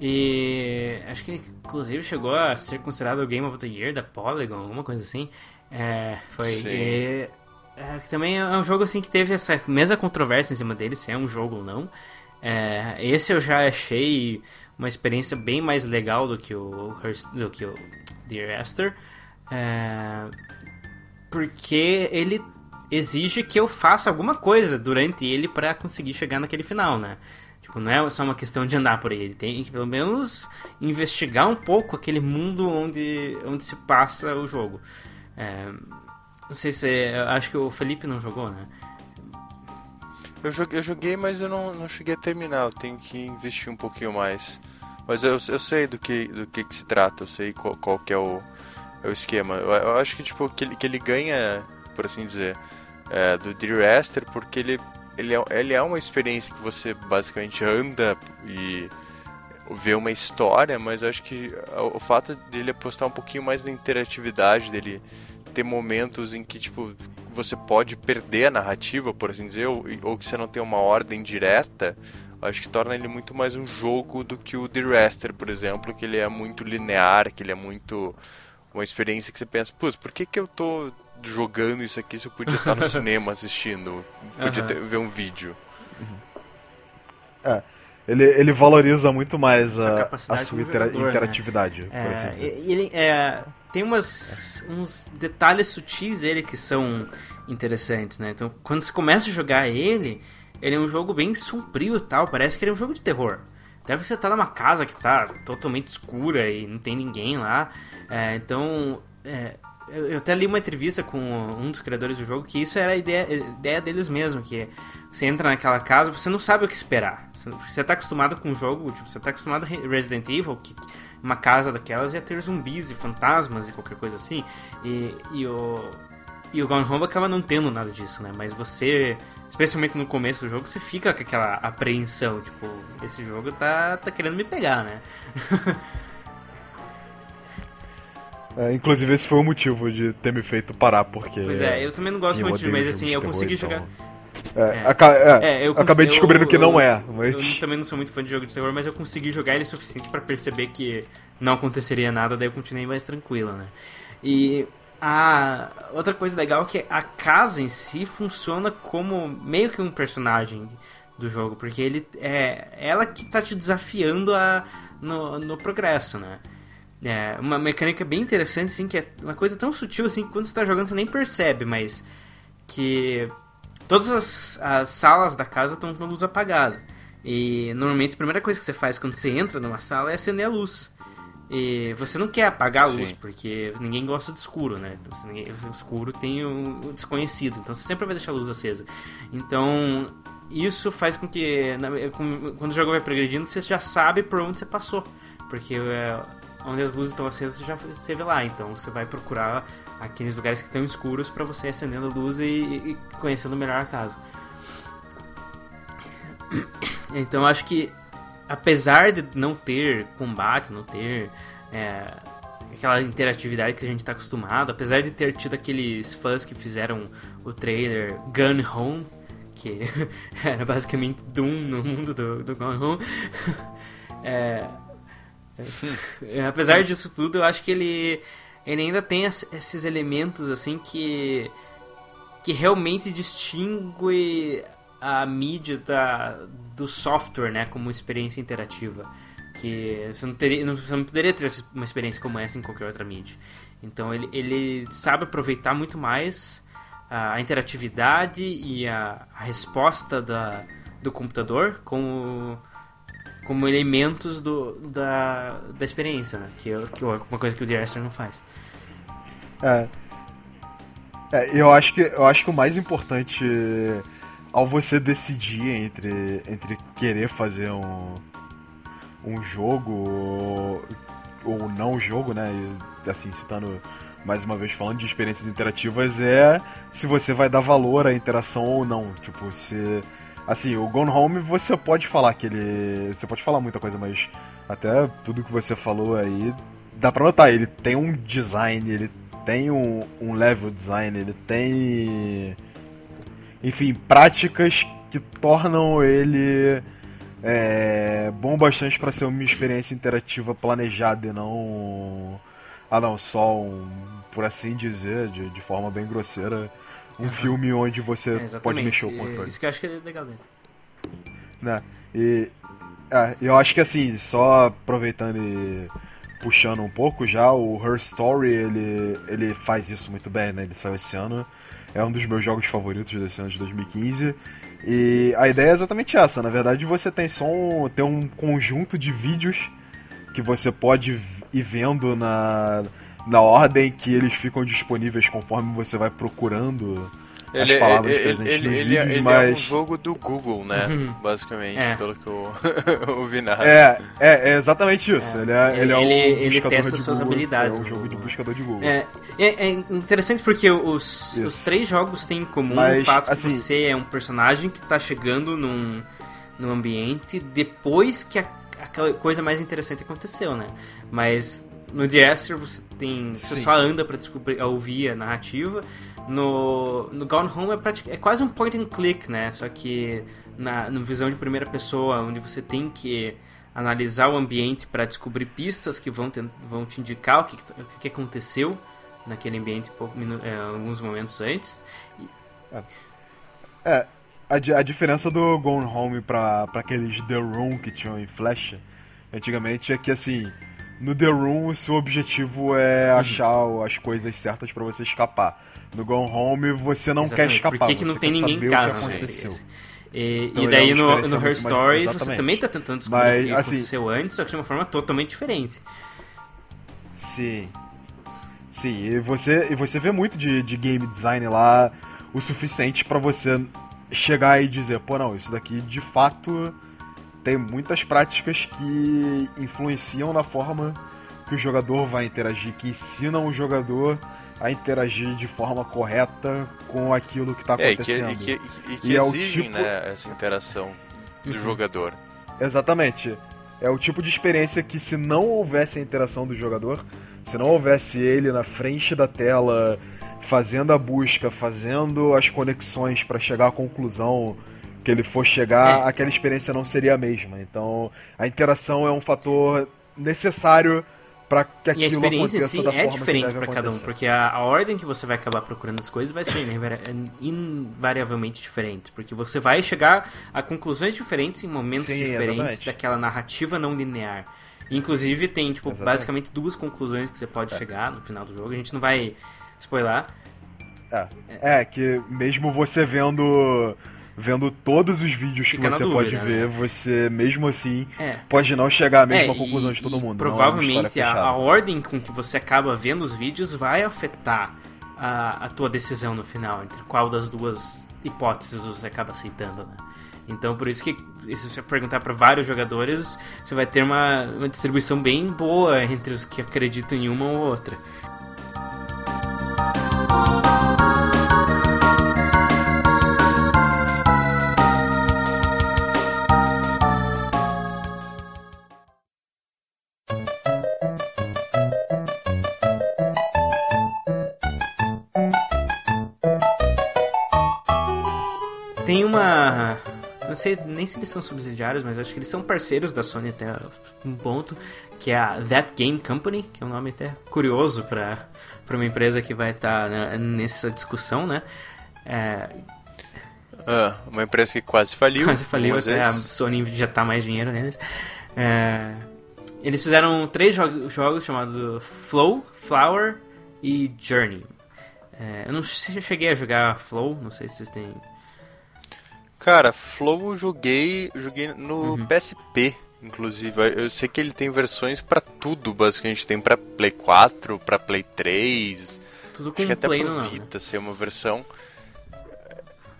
e acho que inclusive chegou a ser considerado o Game of the Year da Polygon, alguma coisa assim. É, foi. E, é, também é um jogo assim que teve essa mesma controvérsia em cima dele, se é um jogo ou não. É, esse eu já achei uma experiência bem mais legal do que o, do que o Dear Esther. É, porque ele exige que eu faça alguma coisa durante ele pra conseguir chegar naquele final, né? Tipo, não é só uma questão de andar por ele, tem que pelo menos investigar um pouco aquele mundo onde, onde se passa o jogo. É, não sei se. Acho que o Felipe não jogou, né? Eu joguei, eu joguei mas eu não, não cheguei a terminar. Eu tenho que investir um pouquinho mais. Mas eu, eu sei do que, do que, que se trata, eu sei qual, qual que é o, é o esquema. Eu, eu acho que, tipo, que que ele ganha, por assim dizer, é, do Dear Esther porque ele, ele, é, ele é uma experiência que você basicamente anda e vê uma história, mas acho que o, o fato dele apostar um pouquinho mais na interatividade, dele ter momentos em que, tipo, você pode perder a narrativa, por assim dizer, ou, ou que você não tem uma ordem direta, acho que torna ele muito mais um jogo do que o The Rester, por exemplo, que ele é muito linear, que ele é muito uma experiência que você pensa, putz, por que que eu tô jogando isso aqui se eu podia estar no cinema assistindo, podia ter- ver um vídeo. É. Ele, ele valoriza muito mais a, a capacidade sua como intera- jogador, né? interatividade, por É, assim dizer. e- ele é, tem umas, uns detalhes sutis dele que são interessantes, né? Então, quando você começa a jogar ele, ele é um jogo bem sombrio e tal, parece que ele é um jogo de terror. Deve que você tá numa casa que tá totalmente escura e não tem ninguém lá. É, então, é, eu, até li uma entrevista com um dos criadores do jogo que isso era a ideia, a ideia deles mesmo, que você entra naquela casa, você não sabe o que esperar. Você, tá acostumado com o jogo, tipo, você tá acostumado a Re- Resident Evil, que uma casa daquelas ia ter zumbis e fantasmas e qualquer coisa assim. E, e o e o Gone Home acaba não tendo nada disso, né? Mas você, especialmente no começo do jogo, você fica com aquela apreensão, tipo, esse jogo tá, tá querendo me pegar, né? É, inclusive, esse foi o motivo de ter me feito parar, porque. Pois é, eu também não gosto muito de, mas assim, eu terror, consegui então- jogar. É, É. aca- é, É, eu acabei descobrindo eu- que não eu- é, mas. Eu também não sou muito fã de jogo de terror, mas eu consegui jogar ele o suficiente pra perceber que não aconteceria nada, daí eu continuei mais tranquilo, né? E a outra coisa legal é que a casa em si funciona como meio que um personagem do jogo, porque ele é ela que tá te desafiando a, no, no progresso, né? É uma mecânica bem interessante, assim, que é uma coisa tão sutil assim que quando você tá jogando você nem percebe, mas que todas as, as salas da casa estão com a luz apagada. E normalmente a primeira coisa que você faz quando você entra numa sala é acender a luz. E você não quer apagar a luz, Sim. porque ninguém gosta de escuro, né? Então, se ninguém, o escuro tem o, o desconhecido, então você sempre vai deixar a luz acesa. Então, isso faz com que, na- com- quando o jogo vai progredindo, você já sabe por onde você passou. Porque é, onde as luzes estão acesas, você já você vê lá. Então, você vai procurar aqueles lugares que estão escuros para você acendendo a luz e, e conhecendo melhor a casa. Então acho que apesar de não ter combate, não ter é, aquela interatividade que a gente está acostumado, apesar de ter tido aqueles fãs que fizeram o trailer Gun Home, que era basicamente Doom no mundo do, do Gun Home, é, apesar disso tudo, eu acho que ele, ele ainda tem es- esses elementos assim que que realmente distingue a mídia da, do software, né, como experiência interativa. que você não, teria, não, você não poderia ter uma experiência como essa em qualquer outra mídia. Então ele, ele sabe aproveitar muito mais a, a interatividade e a, a resposta da, do computador como, como elementos do, da, da experiência, né? que, que é uma coisa que o The não faz. É, é, eu acho que eu acho que o mais importante ao você decidir entre, entre querer fazer um, um jogo ou, ou não jogo, né? Assim, citando mais uma vez falando de experiências interativas, é se você vai dar valor à interação ou não. Tipo, se. Assim, o Gone Home você pode falar que ele. Você pode falar muita coisa, mas até tudo que você falou aí. Dá pra notar, ele tem um design, ele tem um, um level design, ele tem. Enfim, práticas que tornam ele é, bom bastante para ser uma experiência interativa planejada e não. Ah, não, só um. Por assim dizer, de, de forma bem grosseira, um uhum. filme onde você é, pode mexer o controle. Isso que eu acho que é legal dele. Né? E. É, eu acho que assim, só aproveitando e puxando um pouco já, o Her Story, ele, ele faz isso muito bem, né? Ele saiu esse ano. É um dos meus jogos favoritos desse ano de 2015. E a ideia é exatamente essa. Na verdade, você tem só um, tem um conjunto de vídeos que você pode ir vendo na, na ordem que eles ficam disponíveis conforme você vai procurando ele, as palavras ele, presentes ele, nos ele, vídeos, ele mas... é um jogo do Google, né? Uhum. Basicamente, é. pelo que eu ouvi na é, é, é exatamente isso. É. Ele, é, ele, é um ele testa de suas Google, habilidades. É um jogo de buscador de Google. É, é, é interessante porque os, os três jogos têm em comum mas, o fato assim, que você é um personagem que está chegando num, num ambiente depois que a, aquela coisa mais interessante aconteceu, né? Mas no The Esther você tem. Você só anda para descobrir, ouvir a narrativa. No, no Gone Home é, é quase um point and click, né? Só que na, na visão de primeira pessoa, onde você tem que analisar o ambiente para descobrir pistas que vão te, vão te indicar o que, o que aconteceu naquele ambiente pouco, é, alguns momentos antes. E... É, é a, a, diferença do Gone Home para aqueles The Room que tinham em Flash antigamente é que assim no The Room, o seu objetivo é uhum. achar as coisas certas para você escapar. No Gone Home, você não Exatamente. quer escapar. Por que, que não tem ninguém em casa? Né? E, então, e daí é no, no Her Story mais... você também tá tentando descobrir Mas, o que assim, aconteceu antes, só que de uma forma totalmente diferente. Sim. Sim, e você, e você vê muito de, de game design lá o suficiente para você chegar e dizer, pô, não, isso daqui de fato tem muitas práticas que influenciam na forma que o jogador vai interagir, que ensinam o jogador a interagir de forma correta com aquilo que está acontecendo. É, e que, e que, e que e exigem é tipo... né, essa interação do uhum. jogador. Exatamente. É o tipo de experiência que se não houvesse a interação do jogador, se não houvesse ele na frente da tela, fazendo a busca, fazendo as conexões para chegar à conclusão que ele for chegar, é. aquela experiência não seria a mesma. Então, a interação é um fator necessário para que aquilo e a experiência aconteça sim, da é forma diferente para cada um, porque a, a, ordem que você vai acabar procurando as coisas vai ser invariavelmente diferente, porque você vai chegar a conclusões diferentes em momentos sim, diferentes exatamente. daquela narrativa não linear. Inclusive tem tipo exatamente. basicamente duas conclusões que você pode é. chegar no final do jogo. A gente não vai spoiler. É, é que mesmo você vendo vendo todos os vídeos Fica que você dúvida, pode ver, né? você mesmo assim é. pode não chegar à mesma é, conclusão e, de todo mundo. Provavelmente é a, a, ordem com que você acaba vendo os vídeos vai afetar a, a tua decisão no final, entre qual das duas hipóteses você acaba aceitando, né? Então, por isso que se você perguntar para vários jogadores, você vai ter uma, uma distribuição bem boa entre os que acreditam em uma ou outra. Não sei nem se eles são subsidiários, mas acho que eles são parceiros da Sony até um ponto, que é a That Game Company, que é um nome até curioso para uma empresa que vai estar tá, né, nessa discussão, né? É... Ah, uma empresa que quase faliu. Quase faliu, até vezes. a Sony já tá mais dinheiro neles. É... eles fizeram três jo jogos chamados Flow, Flower e Journey. É, eu não cheguei a jogar Flow, não sei se vocês têm. Cara, Flow eu joguei, joguei no uhum. PSP, inclusive. Eu sei que ele tem versões para tudo, basicamente. Tem para Play 4, para Play 3. Tudo com Acho que até Play pro não, Vita né? ser uma versão.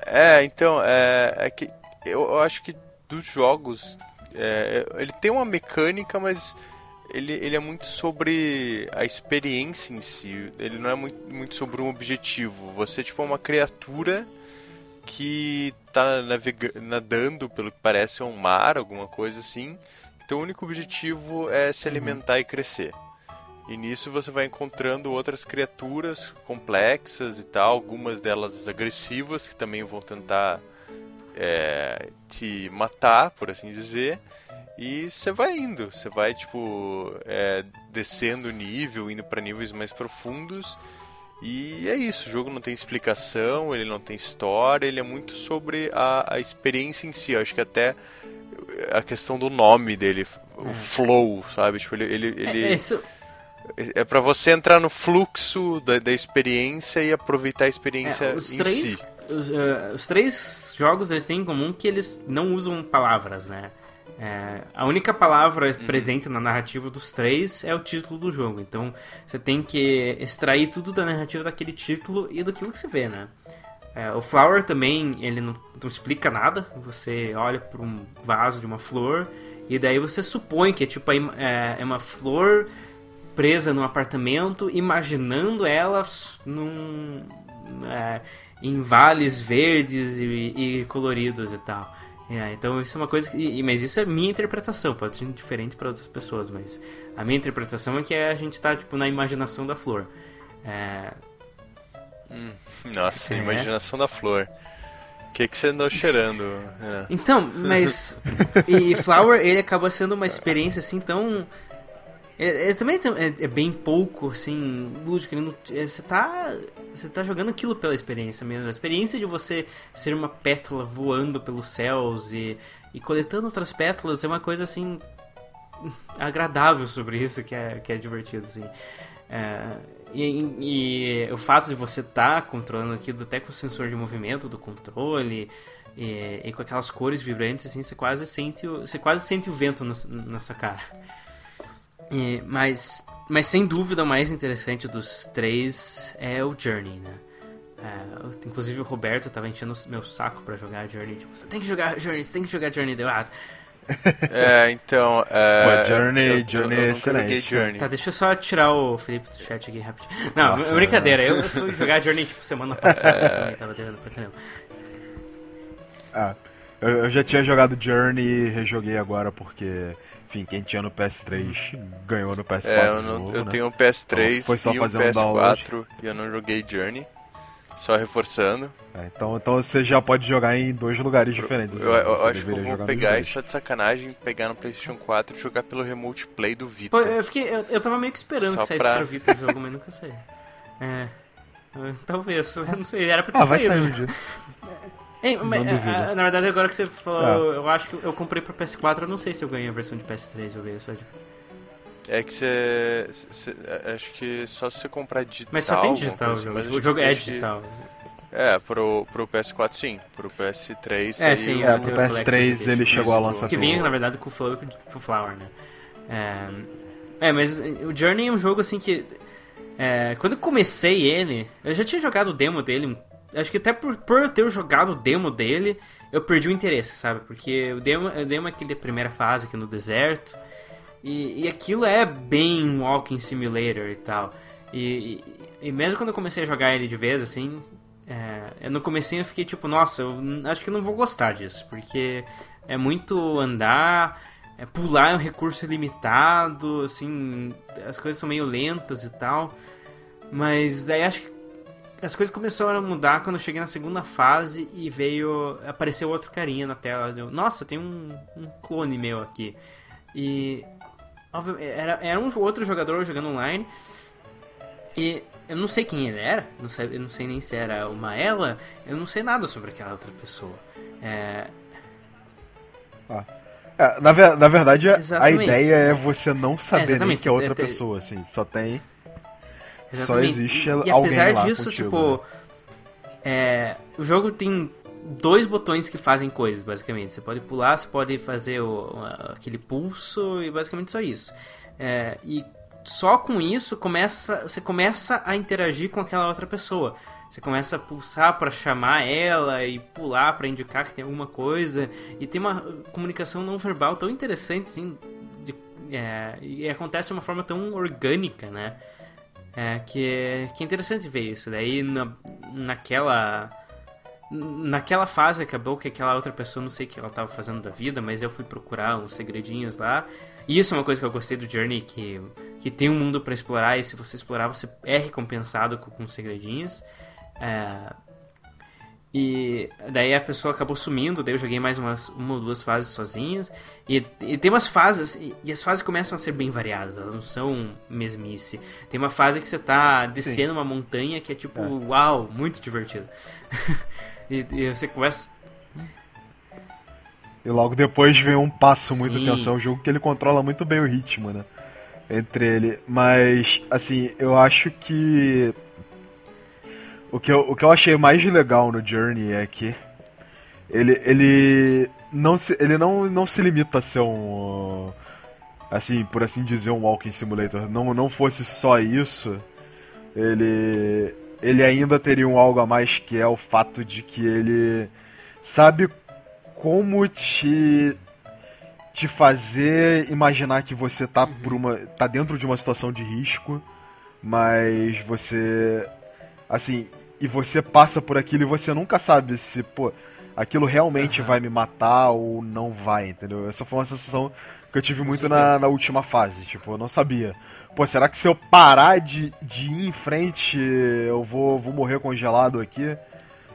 É, então, é, é que eu, eu acho que dos jogos é, ele tem uma mecânica, mas ele, ele é muito sobre a experiência em si. Ele não é muito, muito sobre um objetivo. Você tipo, é uma criatura que está nadando, pelo que parece, é um mar, alguma coisa assim. Então o único objetivo é se uhum. alimentar uhum. e crescer. E nisso você vai encontrando outras criaturas complexas e tal, algumas delas agressivas que também vão tentar é, te matar, por assim dizer. E você vai indo, você vai tipo é, descendo o nível, indo para níveis mais profundos. E é isso, o jogo não tem explicação, ele não tem história, ele é muito sobre a, a experiência em si. Eu acho que até a questão do nome dele, o é. flow, sabe? Tipo, ele, ele, ele é, isso... é para você entrar no fluxo da, da experiência e aproveitar a experiência é, os em três, si. Os, uh, os três jogos eles têm em comum que eles não usam palavras, né? É, a única palavra uhum. presente na narrativa dos três é o título do jogo. Então você tem que extrair tudo da narrativa daquele título e daquilo que você vê, né? É, o Flower também, ele não, não explica nada. Você olha para um vaso de uma flor e daí você supõe que é tipo é, é uma flor presa num apartamento, imaginando ela num, é, em vales verdes e, e coloridos e tal. É, então isso é uma coisa que. Mas isso é minha interpretação, pode ser diferente para outras pessoas, mas a minha interpretação é que a gente tá tipo, na imaginação da flor. É... Hum, nossa, é. imaginação da flor. O que, que você andou cheirando? É. Então, mas. e Flower, ele acaba sendo uma experiência assim tão é, é, também é, é, bem pouco, assim, lúdico. É, você tá. Você tá jogando aquilo pela experiência mesmo. A experiência de você ser uma pétala voando pelos céus e, e coletando outras pétalas é uma coisa assim. agradável sobre isso que é, que é divertido, assim. É, e, e, o fato de você estar tá controlando aquilo até com o sensor de movimento do controle e, e, com aquelas cores vibrantes, assim, você quase sente o, você quase sente o vento no, na sua cara. E, mas, mas sem dúvida o mais interessante dos três é o Journey, né? É, inclusive o Roberto tava enchendo meu saco para jogar Journey. Tipo, você tem que jogar Journey, você tem que jogar Journey. Deu, ah. É, então. É, Pô, Journey, eu, Journey eu, eu é excelente. Journey. Tá, deixa eu só tirar o Felipe do chat aqui rapidinho. Não, Nossa, brincadeira. Eu fui jogar Journey tipo semana passada é... também, tava devendo pra caramba. Ah, eu, eu já tinha jogado Journey e rejoguei agora porque enfim, quem tinha no PS3 ganhou no PS4. É, eu, não, novo, eu né? tenho um PS3 então, foi só e fazer um PS4 e eu não joguei Journey. Só reforçando. É, então, então você já pode jogar em dois lugares diferentes. Eu, eu, eu acho que eu vou pegar isso só de sacanagem, pegar no PlayStation 4 e jogar pelo Remote Play do Vita. Pô, eu, fiquei, eu, eu tava meio que esperando só que saísse pra... pro Vita o jogo, mas nunca saiu. É. Talvez, não sei, era pra ter ah, vai sair um dia. Ei, mas, a, na verdade, agora que você falou, é. eu acho que eu comprei pro PS4, eu não sei se eu ganhei a versão de PS3, eu ganhei só de... É que você. Acho que só se você comprar digital. Mas só tem digital, assim, mas o jogo é digital. É, pro, pro PS4 sim, pro PS3 É, sim, é, pro PS3 ele chegou a lançar Que vinha, na verdade, com o Flow e com o Flower, né? É, é, mas o Journey é um jogo assim que. É, quando eu comecei ele, eu já tinha jogado o demo dele acho que até por, por eu ter jogado o demo dele, eu perdi o interesse, sabe? Porque o demo, o demo é aquele primeira fase aqui no deserto. E, e aquilo é bem Walking Simulator e tal. E, e, e, mesmo quando eu comecei a jogar ele de vez, assim, é, no comecinho eu fiquei tipo, nossa, eu acho que não vou gostar disso, porque é muito andar, é, pular é um recurso limitado, assim, as coisas são meio lentas e tal. Mas daí acho que as coisas começaram a mudar quando eu cheguei na segunda fase e veio. apareceu outro carinha na tela. Eu, Nossa, tem um, um clone meu aqui. E. Era, era um outro jogador jogando online. E eu não sei quem ele era, não sei, eu não sei nem se era uma ela, eu não sei nada sobre aquela outra pessoa. É... Ah, É, na, na verdade, a Exatamente. ideia é você não saber nem exatamente, que é outra é pessoa, assim. Só tem. Só Exatamente. existe e, e alguém apesar lá disso, contigo, tipo, é, o jogo tem dois botões que fazem coisas, basicamente. Você pode pular, você pode fazer o- aquele pulso e basicamente só isso. É, e só com isso começa, você começa a interagir com aquela outra pessoa. Você começa a pulsar para chamar ela e pular para indicar que tem alguma coisa e tem uma comunicação não verbal tão interessante assim, de- é, e acontece de uma forma tão orgânica, né? É, que, que é interessante ver isso. Daí na, naquela. Naquela fase acabou que aquela outra pessoa, não sei o que ela tava fazendo da vida, mas eu fui procurar uns segredinhos lá. E isso é uma coisa que eu gostei do Journey, que, que tem um mundo pra explorar e se você explorar você é recompensado com, com segredinhos. É, e daí a pessoa acabou sumindo, daí eu joguei mais umas, uma ou duas fases sozinhos. E, e tem umas fases, e, e as fases começam a ser bem variadas, elas não são mesmice. Tem uma fase que você tá descendo uma montanha que é tipo, uau, muito divertido. e, e você começa. E logo depois vem um passo muito Sim. tenso. É um jogo que ele controla muito bem o ritmo, né? Entre ele. Mas, assim, eu acho que. O que eu, o que eu achei mais legal no Journey é que. Ele, ele não se, ele não, não se limita a ser um. Assim, por assim dizer, um Walking Simulator. Não, não fosse só isso, ele. Ele ainda teria um algo a mais que é o fato de que ele sabe como te te fazer imaginar que você tá por uma tá dentro de uma situação de risco, mas você assim, e você passa por aquilo e você nunca sabe se, pô, aquilo realmente vai me matar ou não vai, entendeu? Essa foi uma sensação que eu tive muito na, na última fase, tipo, eu não sabia. Pô, será que se eu parar de, de ir em frente, eu vou, vou morrer congelado aqui?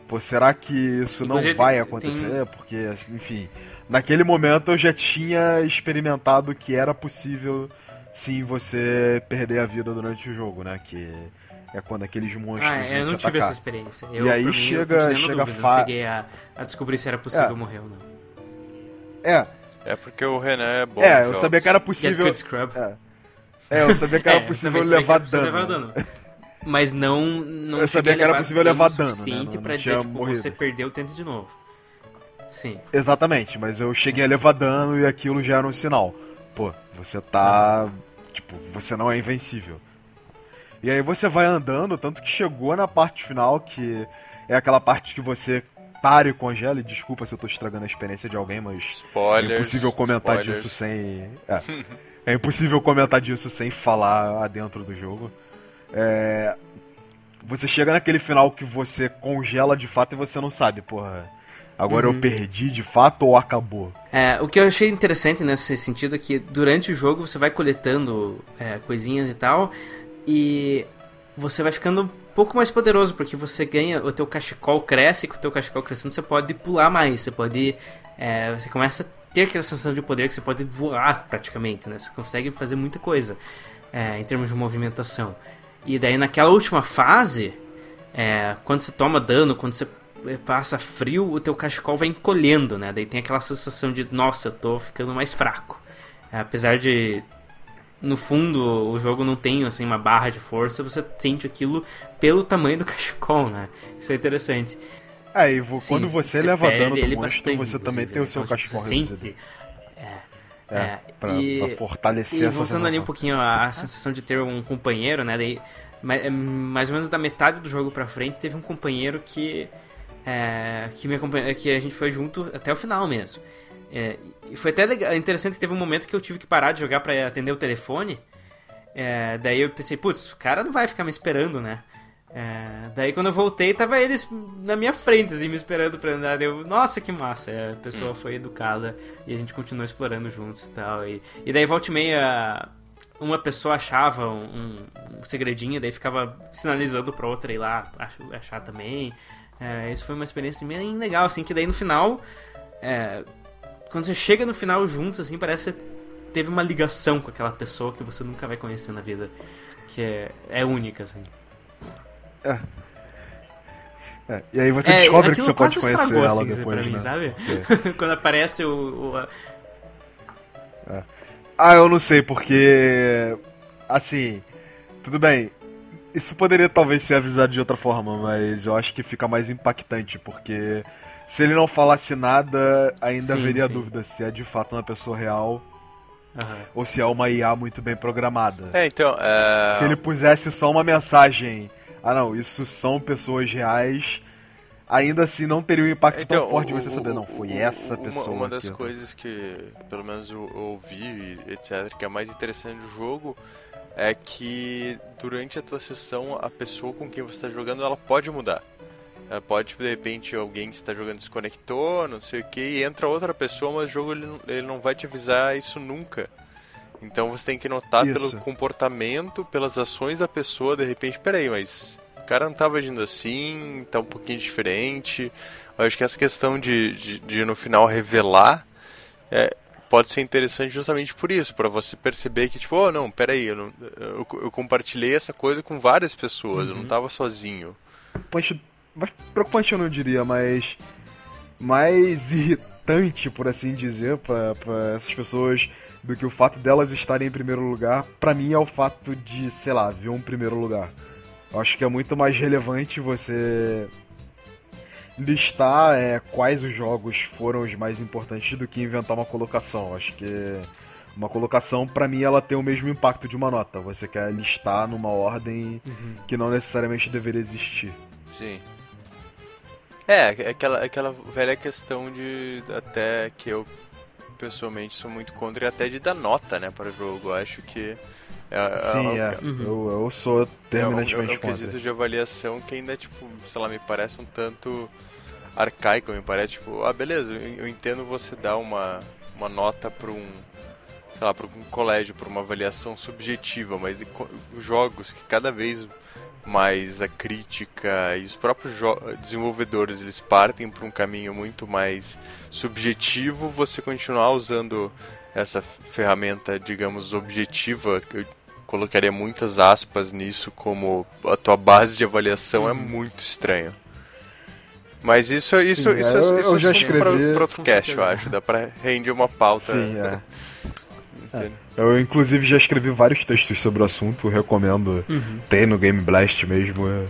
Pô, será que isso não Inclusive, vai tem- acontecer? Porque, enfim, naquele momento eu já tinha experimentado que era possível sim você perder a vida durante o jogo, né? Que é quando aqueles monstros Ah, vão eu não tive atacar. essa experiência. E Eu, aí por mim, eu chega- chega dúvida, fa- Não cheguei a, a descobrir se era possível É. morrer ou não. É, É porque o Renan é bom. é, em eu jogos. sabia que era Get possível. Good Scrub. É. É, eu sabia que era É, possível levar dano. levar dano. Mas não, não Eu sabia que era possível levar dano, né? suficiente Não- pra não dizer, tipo, morrido. você perdeu, tente de novo. Sim. Exatamente, mas eu cheguei a levar dano e aquilo já era um sinal. Pô, você tá. Tipo, você não é invencível. E aí você vai andando, tanto que chegou na parte final, que é aquela parte que você para e congela, e desculpa se eu tô estragando a experiência de alguém, mas Spoilers. é impossível comentar spoilers. disso sem. É, é impossível comentar disso sem falar adentro do jogo. É, Você chega naquele final que você congela de fato e você não sabe, porra. Agora Uhum. eu perdi de fato ou acabou? É, o que eu achei interessante nesse sentido é que durante o jogo você vai coletando é, coisinhas e tal, e você vai ficando um pouco mais poderoso, porque você ganha, o teu cachecol cresce, e com o teu cachecol crescendo você pode pular mais, você pode. é, você começa a ter aquela sensação de poder que você pode voar praticamente, né? Você consegue fazer muita coisa é, em termos de movimentação. E daí naquela última fase, é, quando você toma dano, quando você eh, passa frio, o teu cachecol vai encolhendo, né? Daí tem aquela sensação de, nossa, eu tô ficando mais fraco. É, apesar de, no fundo, o jogo não tem assim uma barra de força, você sente aquilo pelo tamanho do cachecol, né? Isso é interessante. É, e Sim, quando você, você leva dano do monstro, você também tem o né? seu Então, cachecol você reduzido. sente- É, É, pra, e- pra fortalecer E essa voltando ali um sensação. pouquinho a, a sensação de ter um companheiro, né? Daí, ma- é, mais ou menos da metade do jogo pra frente, teve um companheiro que. é, que me que a gente foi junto até o final mesmo. É, e foi até legal, interessante que teve um momento que eu tive que parar de jogar pra atender o telefone. É, daí eu pensei, putz, o cara não vai ficar me esperando, né? É, daí quando eu voltei, tava eles na minha frente, assim, me esperando pra andar. Eu, nossa, que massa! É, A pessoa foi educada e a gente continuou explorando juntos e tal. E, e daí volta e meia, uma pessoa achava um, um segredinho, daí ficava sinalizando pra outra ir lá ach- achar também. É, isso foi uma experiência bem legal, assim, que daí no final, é, quando você chega no final juntos, assim, parece que você teve uma ligação com aquela pessoa que você nunca vai conhecer na vida. Que é, é única, assim. É, e aí você É, descobre que você pode conhecer estragou, ela assim, depois, pra mim, né? sabe? É. Quando aparece o. o- a- Ah, eu não sei, porque. Assim. Tudo bem. Isso poderia talvez ser avisado de outra forma, mas eu acho que fica mais impactante, porque se ele não falasse nada, ainda Sim, haveria sim. dúvida se é de fato uma pessoa real Aham. ou se é uma IA muito bem programada. É, então, é... Se ele pusesse só uma mensagem, ah não, isso são pessoas reais, ainda assim não teria um impacto tão forte de você o- saber, o- não, foi o- essa uma- pessoa. Uma, das aqui, coisas que, pelo menos eu eu ouvi, e etc., que é mais interessante do jogo é que durante a tua sessão, a pessoa com quem você está jogando, ela pode mudar. Ela pode, tipo, de repente, alguém que está jogando desconectou, não sei o que, e entra outra pessoa, mas o jogo ele, não- ele não vai te avisar isso nunca. Então você tem que notar Isso. pelo comportamento, pelas ações da pessoa, de repente, peraí, mas o cara não tava agindo assim, tá um pouquinho diferente. Eu acho que essa questão de, de, de no final revelar é, pode ser interessante justamente por isso, para você perceber que, tipo, oh, não, peraí, eu, não, eu, eu compartilhei essa coisa com várias pessoas, eu não tava sozinho. preocupante, mais preocupante eu não diria, mas mais irritante, por assim dizer, pra pra essas pessoas do que o fato delas estarem em primeiro lugar, pra mim é o fato de, sei lá, ver um primeiro lugar. Eu acho que é muito mais relevante você listar é, quais os jogos foram os mais importantes do que inventar uma colocação. Eu Acho que uma colocação, pra mim, ela tem o mesmo impacto de uma nota. Você quer listar numa ordem que não necessariamente deveria existir. Sim. É, é aquela, aquela velha questão de até que eu pessoalmente sou muito contra e até de dar nota, né, para o jogo. Eu acho que é, Sim, é, é. Eu, eu sou é um, é terminantemente um quesito contra. de avaliação que ainda, tipo, sei lá, me parece um tanto arcaico, me parece, tipo, ah, beleza, eu, entendo você dar uma, uma nota para um, sei lá, para um colégio, para uma avaliação subjetiva, mas jogos que cada vez mais a crítica e os próprios desenvolvedores eles partem para um caminho muito mais subjetivo, você continuar usando essa ferramenta, digamos, objetiva, que eu colocaria muitas aspas nisso como a tua base de avaliação é muito estranho. Mas isso, isso, Sim, isso, eu- isso eu já é assunto pra- escrevi- pra outro cast, eu acho. Dá pra render uma pauta. Sim, é. Entende? Eu, inclusive, já escrevi vários textos sobre o assunto, recomendo. Tem no Game Blast mesmo. é.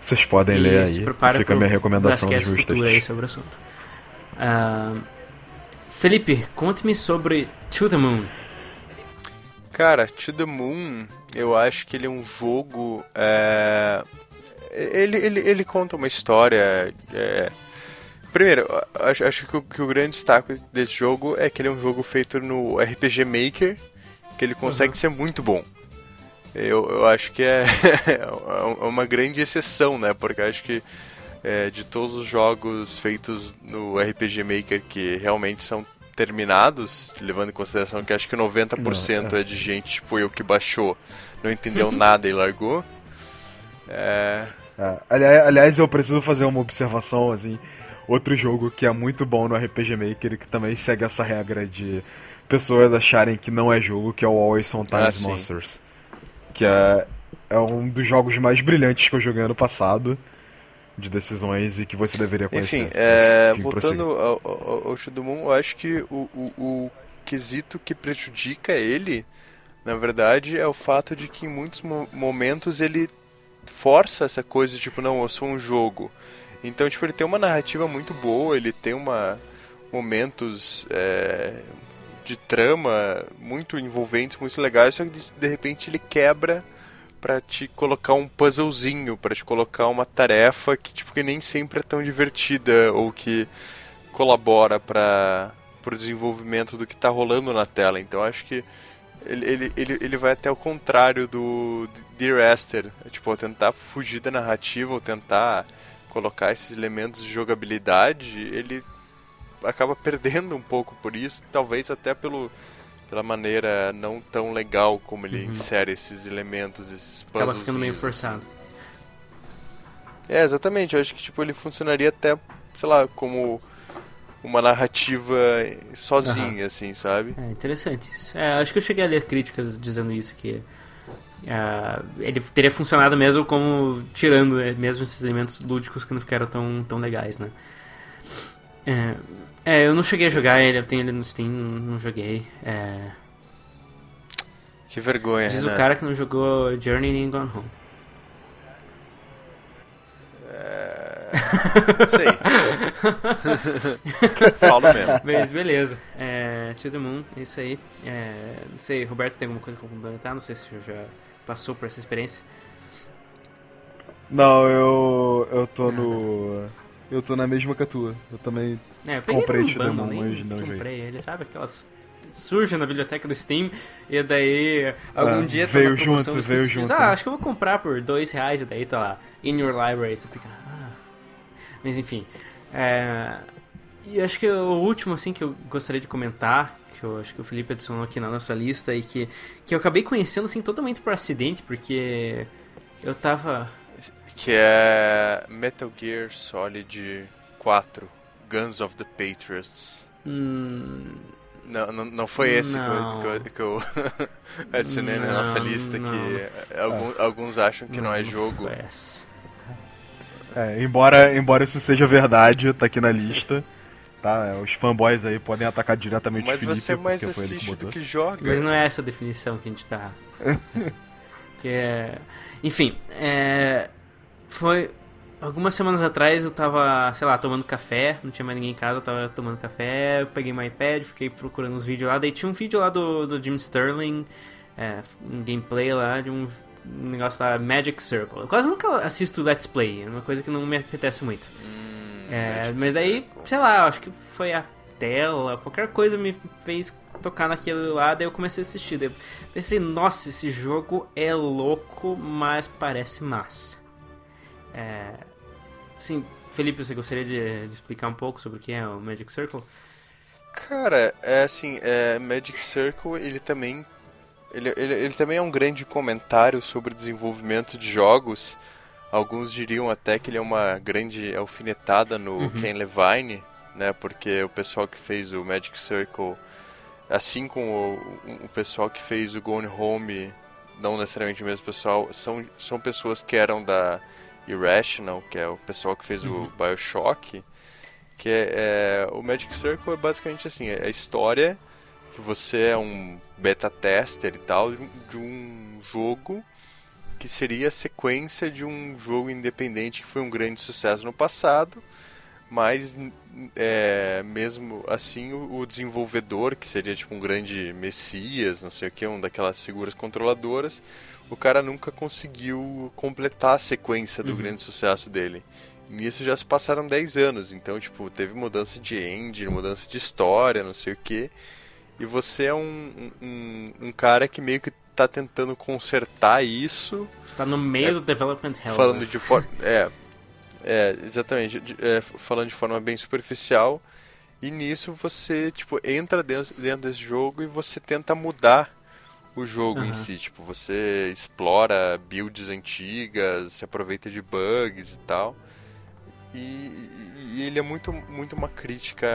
Vocês podem ler E aí. Fica a minha recomendação dos meus futuro aí textos. sobre o assunto. Ah, Felipe, conte-me sobre To The Moon. Cara, To The Moon, eu acho que ele é um jogo. é, Ele, ele, ele conta uma história. é, Primeiro, acho, acho que, o, que o grande destaque desse jogo é que ele é um jogo feito no RPG Maker, que ele consegue ser muito bom. Eu, eu acho que é, é uma grande exceção, né? Porque acho que é, de todos os jogos feitos no RPG Maker que realmente são terminados, levando em consideração que acho que 90% Não, é de gente, tipo eu, que baixou, não entendeu nada e largou. É, É, ali- aliás, eu preciso fazer uma observação, assim. Outro jogo que é muito bom no RPG Maker e que também segue essa regra de pessoas acharem que não é jogo, que é o Always Sometimes Ah, sim. Monsters. Que é, é um dos jogos mais brilhantes que eu joguei ano passado. De decisões e que você deveria conhecer. Enfim, é, Enfim, voltando ao, ao, ao The Moon, eu acho que o, o, o quesito que prejudica ele, na verdade, é o fato de que em muitos mo- momentos ele força essa coisa, tipo, não, eu sou um jogo. Então, tipo, ele tem uma narrativa muito boa, ele tem uma momentos é, de trama muito envolventes, muito legais, só que de, repente ele quebra pra te colocar um puzzlezinho, pra te colocar uma tarefa que tipo que nem sempre é tão divertida ou que colabora para pro desenvolvimento do que tá rolando na tela. Então acho que ele, ele, ele, ele vai até o contrário do Dear Esther, é, tipo, tentar fugir da narrativa ou tentar colocar esses elementos de jogabilidade, ele acaba perdendo um pouco por isso, talvez até pelo pela maneira não tão legal como ele insere esses elementos, esses puzzles. Acaba ficando meio forçado. É, exatamente. Eu acho que tipo ele funcionaria até, sei lá, como uma narrativa sozinha, assim, sabe? É interessante isso. É, acho que eu cheguei a ler críticas dizendo isso, que ah, ele teria funcionado mesmo como tirando é, mesmo esses elementos lúdicos que não ficaram tão, tão legais, né? É, é, eu não cheguei a jogar ele, eu tenho ele no Steam, não joguei. É, Que vergonha, diz Renan. o cara que não jogou Journey nem Gone Home. Sei. Falo mesmo. Mas beleza. É, To the Moon, é isso aí. É, não sei, Roberto tem alguma coisa pra complementar? Não sei se você já passou por essa experiência. Não, eu. Eu tô no. Eu tô na mesma que a tua. Eu também. É, eu Comprei ele To no the bundle, Moon, nem mas não comprei ele, sabe? Aquelas surge na biblioteca do Steam e daí algum Ah, dia tá veio promoção junto, veio junto, Ah, né? acho que eu vou comprar por dois reais e daí tá lá, in your library, você fica, ah. Mas enfim, é... e acho que o último assim que eu gostaria de comentar, que eu acho que o Felipe adicionou aqui na nossa lista e que, que eu acabei conhecendo assim totalmente por acidente, porque eu tava... Que é Metal Gear Solid 4, Guns of the Patriots. Hum, Não, não, não foi esse que eu, Não. que eu, que eu adicionei na nossa Não, lista, não. que alguns, alguns acham que não, é não jogo. É, embora, embora isso seja verdade, tá aqui na lista. Tá? É, Os fanboys aí podem atacar diretamente o Mas Felipe, você mais porque foi ele que assiste do que joga. Mas não é essa a definição que a gente tá. que é... Enfim, é... foi. Algumas semanas atrás eu tava, sei lá, tomando café, não tinha mais ninguém em casa, eu tava tomando café, eu peguei meu iPad, fiquei procurando os vídeos lá, daí tinha um vídeo lá do, do Jim Sterling, é, um gameplay lá de um, um negócio lá, Magic Circle. Eu quase nunca assisto Let's Play, é uma coisa que não me apetece muito. É, Magic mas daí, Circle. sei lá, acho que foi a tela, qualquer coisa me fez tocar naquele lá, daí eu comecei a assistir. Daí eu pensei, nossa, esse jogo é louco, mas parece massa. É, sim, Felipe, você gostaria de, de explicar um pouco sobre o que é o Magic Circle? Cara, é assim, é, Magic Circle, ele também ele, ele, ele também é um grande comentário sobre o desenvolvimento de jogos. Alguns diriam até que ele é uma grande alfinetada no Ken Levine, né? Porque o pessoal que fez o Magic Circle, assim como o, o pessoal que fez o Gone Home, não necessariamente o mesmo pessoal, são, são pessoas que eram da Irrational, que é o pessoal que fez o Bioshock. Que é, é- o Magic Circle é basicamente assim, é a história que você é um beta tester e tal de um jogo que seria a sequência de um jogo independente que foi um grande sucesso no passado, mas é, mesmo assim o, o desenvolvedor, que seria tipo um grande messias, não sei o que, um daquelas figuras controladoras, o cara nunca conseguiu completar a sequência do grande sucesso dele. Nisso já se passaram 10 anos, então tipo, teve mudança de engine, mudança de história, não sei o que. E você é um, um, um cara que meio que tá tentando consertar isso, Você tá no meio do Development Hell. falando né? de forma. É, é, exatamente. de- é, falando de forma bem superficial. E nisso você, tipo, entra dentro, dentro desse jogo e você tenta mudar o jogo em Aham. si. Tipo, você explora builds antigas, se aproveita de bugs e tal. E, e- ele é muito, muito uma crítica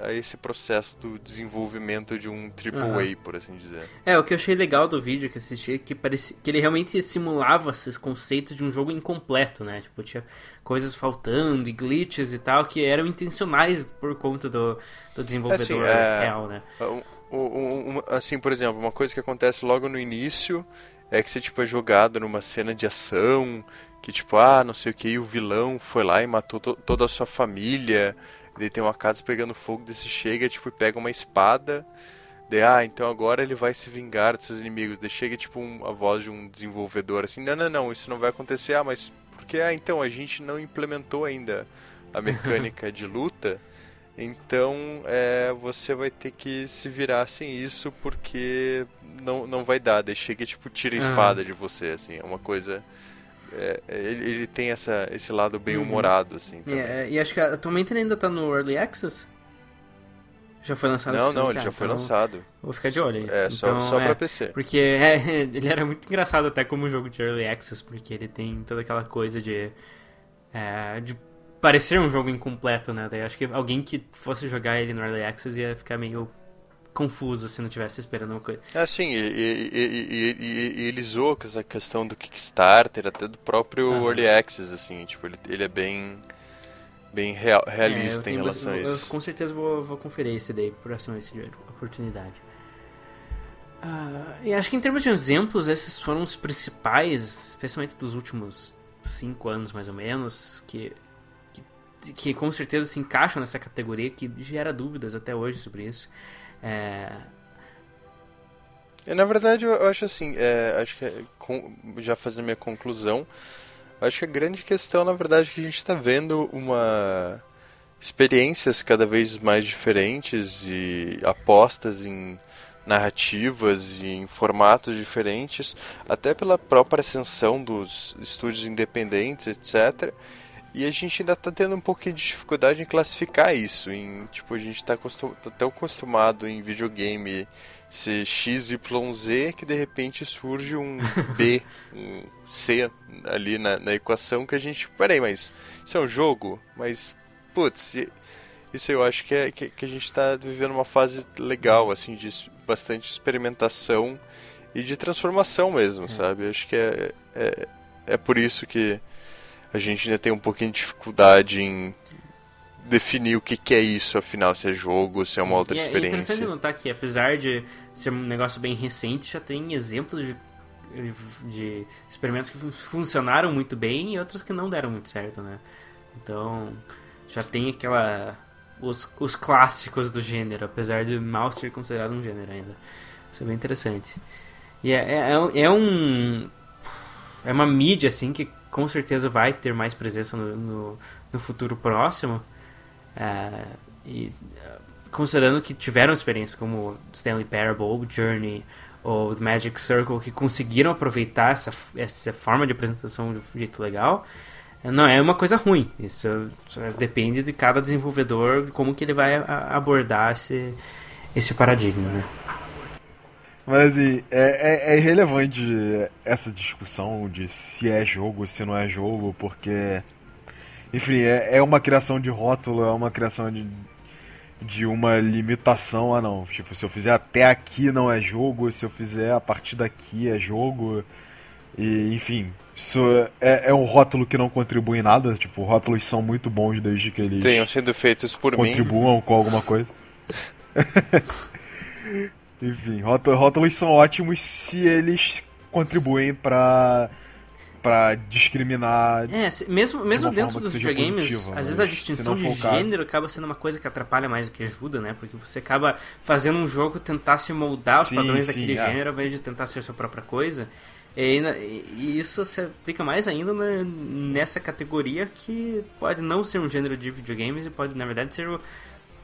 a, a esse processo do desenvolvimento de um AAA, por assim dizer. É, o que eu achei legal do vídeo que assisti é que, parecia, que ele realmente simulava esses conceitos de um jogo incompleto, né? Tipo, tinha coisas faltando e glitches e tal que eram intencionais por conta do, do desenvolvedor Assim, é- real, né? Um- um- um- assim, por exemplo, uma coisa que acontece logo no início é que você tipo é jogado numa cena de ação, que tipo, ah, não sei o que, e o vilão foi lá e matou to- toda a sua família. Daí tem uma casa pegando fogo, desse chega, tipo, e pega uma espada. Daí, ah, então agora ele vai se vingar dos seus inimigos. Daí chega, tipo, um- a voz de um desenvolvedor assim, não, não, não, isso não vai acontecer. Ah, mas porque, ah, então, a gente não implementou ainda a mecânica de luta. Então é, você vai ter que se virar sem isso porque não, não vai dar. Daí chega tipo tira a Ah. espada de você, assim, é uma coisa. É, ele, ele tem essa, esse lado bem Uhum. humorado, assim. E, também. é, e acho que atualmente ele ainda tá no Early Access? Já foi lançado Não, não, ele Ah, já foi então lançado. Vou ficar de olho aí. É, só, Então, só é, pra PC. Porque é, ele era muito engraçado até como jogo de Early Access, porque ele tem toda aquela coisa de. é, de parecer um jogo incompleto, né? Daí acho que alguém que fosse jogar ele no Early Access ia ficar meio confuso se não tivesse esperando uma coisa. É, sim, e, e- e- e- ele zoou com essa questão do Kickstarter, até do próprio Aham. Early Access, assim, tipo, ele, ele é bem... bem real, É, eu realista em tenho- relação eu, a eu isso. com certeza vou, vou conferir esse daí por próxima oportunidade. Ah, e acho que em termos de exemplos, esses foram os principais, especialmente dos últimos cinco anos mais ou menos, que, que, com certeza se encaixam nessa categoria que gera dúvidas até hoje sobre isso. É, na verdade, eu acho assim, é, acho que é, já fazendo minha conclusão, acho que a grande questão, na verdade, é que a gente está vendo uma experiências cada vez mais diferentes e apostas em narrativas e em formatos diferentes, até pela própria ascensão dos estúdios independentes, etc. E a gente ainda está tendo um pouquinho de dificuldade em classificar isso. Em, tipo, a gente está tão acostumado em videogame ser XYZ que de repente surge um B, um C ali na, na equação que a gente. Peraí, mas isso é um jogo? Mas, putz, isso eu acho que, é, que, que a gente está vivendo uma fase legal, assim, de bastante experimentação e de transformação mesmo, sabe? Eu acho que é, é, é por isso que a gente ainda tem um pouquinho de dificuldade em definir o que, que é isso, afinal, se é jogo, se é uma outra e é experiência. interessante notar que, apesar de ser um negócio bem recente, já tem exemplos de, de experimentos que fun- funcionaram muito bem e outros que não deram muito certo, né? Então, já tem aquela. Os, os clássicos do gênero, apesar de mal ser considerado um gênero ainda. Isso é bem interessante. E é, é, é é um. É uma mídia, assim, que com certeza vai ter mais presença no, no, no futuro próximo. É, e é, considerando que tiveram experiências como Stanley Parable, Journey ou The Magic Circle que conseguiram aproveitar essa, essa forma de apresentação de um jeito legal, não é uma coisa ruim. Isso só depende de cada desenvolvedor como que ele vai abordar esse, esse paradigma, né? Mas assim, é, é, é irrelevante essa discussão de se é jogo, se não é jogo, porque. Enfim, é, é uma criação de rótulo, é uma criação de, de uma limitação. Ah, não. Tipo, se eu fizer até aqui não é jogo, se eu fizer a partir daqui é jogo. E, enfim, isso é, é um rótulo que não contribui em nada. Tipo, rótulos são muito bons desde que eles Tenham sido feitos por mim. contribuam com alguma coisa. Enfim, rótu- rótulos são ótimos se eles contribuem pra, pra discriminar. É, mesmo, mesmo dentro dos videogames, positiva, às vezes mas a distinção de gênero acaba sendo uma coisa que atrapalha mais do que ajuda, né? Porque você acaba fazendo um jogo tentar se moldar aos Sim, padrões sim, daquele é. gênero ao invés de tentar ser sua própria coisa. E, e isso se aplica mais ainda na- nessa categoria que pode não ser um gênero de videogames e pode, na verdade, ser o-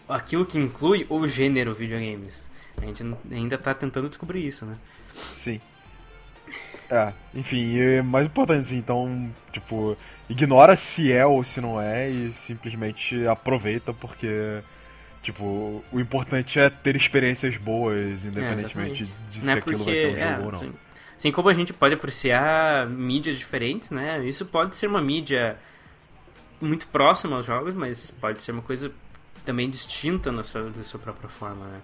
aquilo que inclui o gênero videogames. A gente ainda tá tentando descobrir isso, né? Sim. É, enfim, e é mais importante assim, então, tipo, ignora se é ou se não é e simplesmente aproveita porque, tipo, o importante é ter experiências boas, independentemente exatamente. de se Né, aquilo vai ser um é, jogo ou não. Assim, assim como a gente pode apreciar mídias diferentes, né? Isso pode ser uma mídia muito próxima aos jogos, mas pode ser uma coisa também distinta na sua, da sua própria forma, né?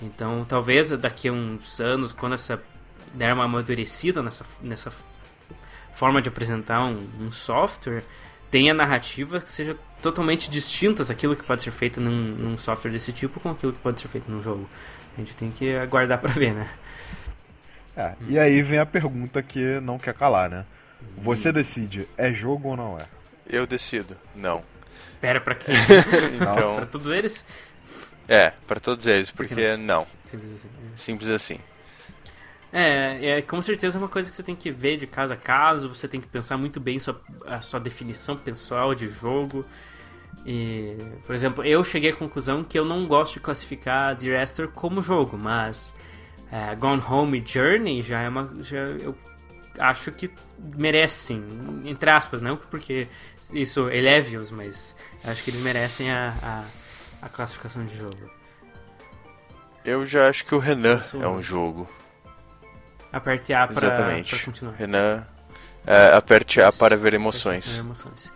Então, talvez daqui a uns anos, quando essa der uma amadurecida nessa, nessa forma de apresentar um, um software, tenha narrativas que sejam totalmente distintas aquilo que pode ser feito num, num software desse tipo com aquilo que pode ser feito num jogo. A gente tem que aguardar pra ver, né? É, e aí vem a pergunta que não quer calar, né? Você decide, é jogo ou não é? Eu decido. Não. Pera pra quê? Não. pra Então, todos eles? é, pra todos eles, Por que porque não. Simples assim. Simples assim. É, é, com certeza é uma coisa que você tem que ver de caso a caso, você tem que pensar muito bem sua, a sua definição pessoal de jogo. E, por exemplo, eu cheguei à conclusão que eu não gosto de classificar The Esther como jogo, mas é, Gone Home e Journey já é uma. Já, eu acho que merecem, entre aspas, não porque isso eleve-os, mas acho que eles merecem a, a, a classificação de jogo. Eu já acho que o Renan é um jogo. Aperte A Exatamente. pra continuar. Renan, é, aperte A para ver emoções. emoções.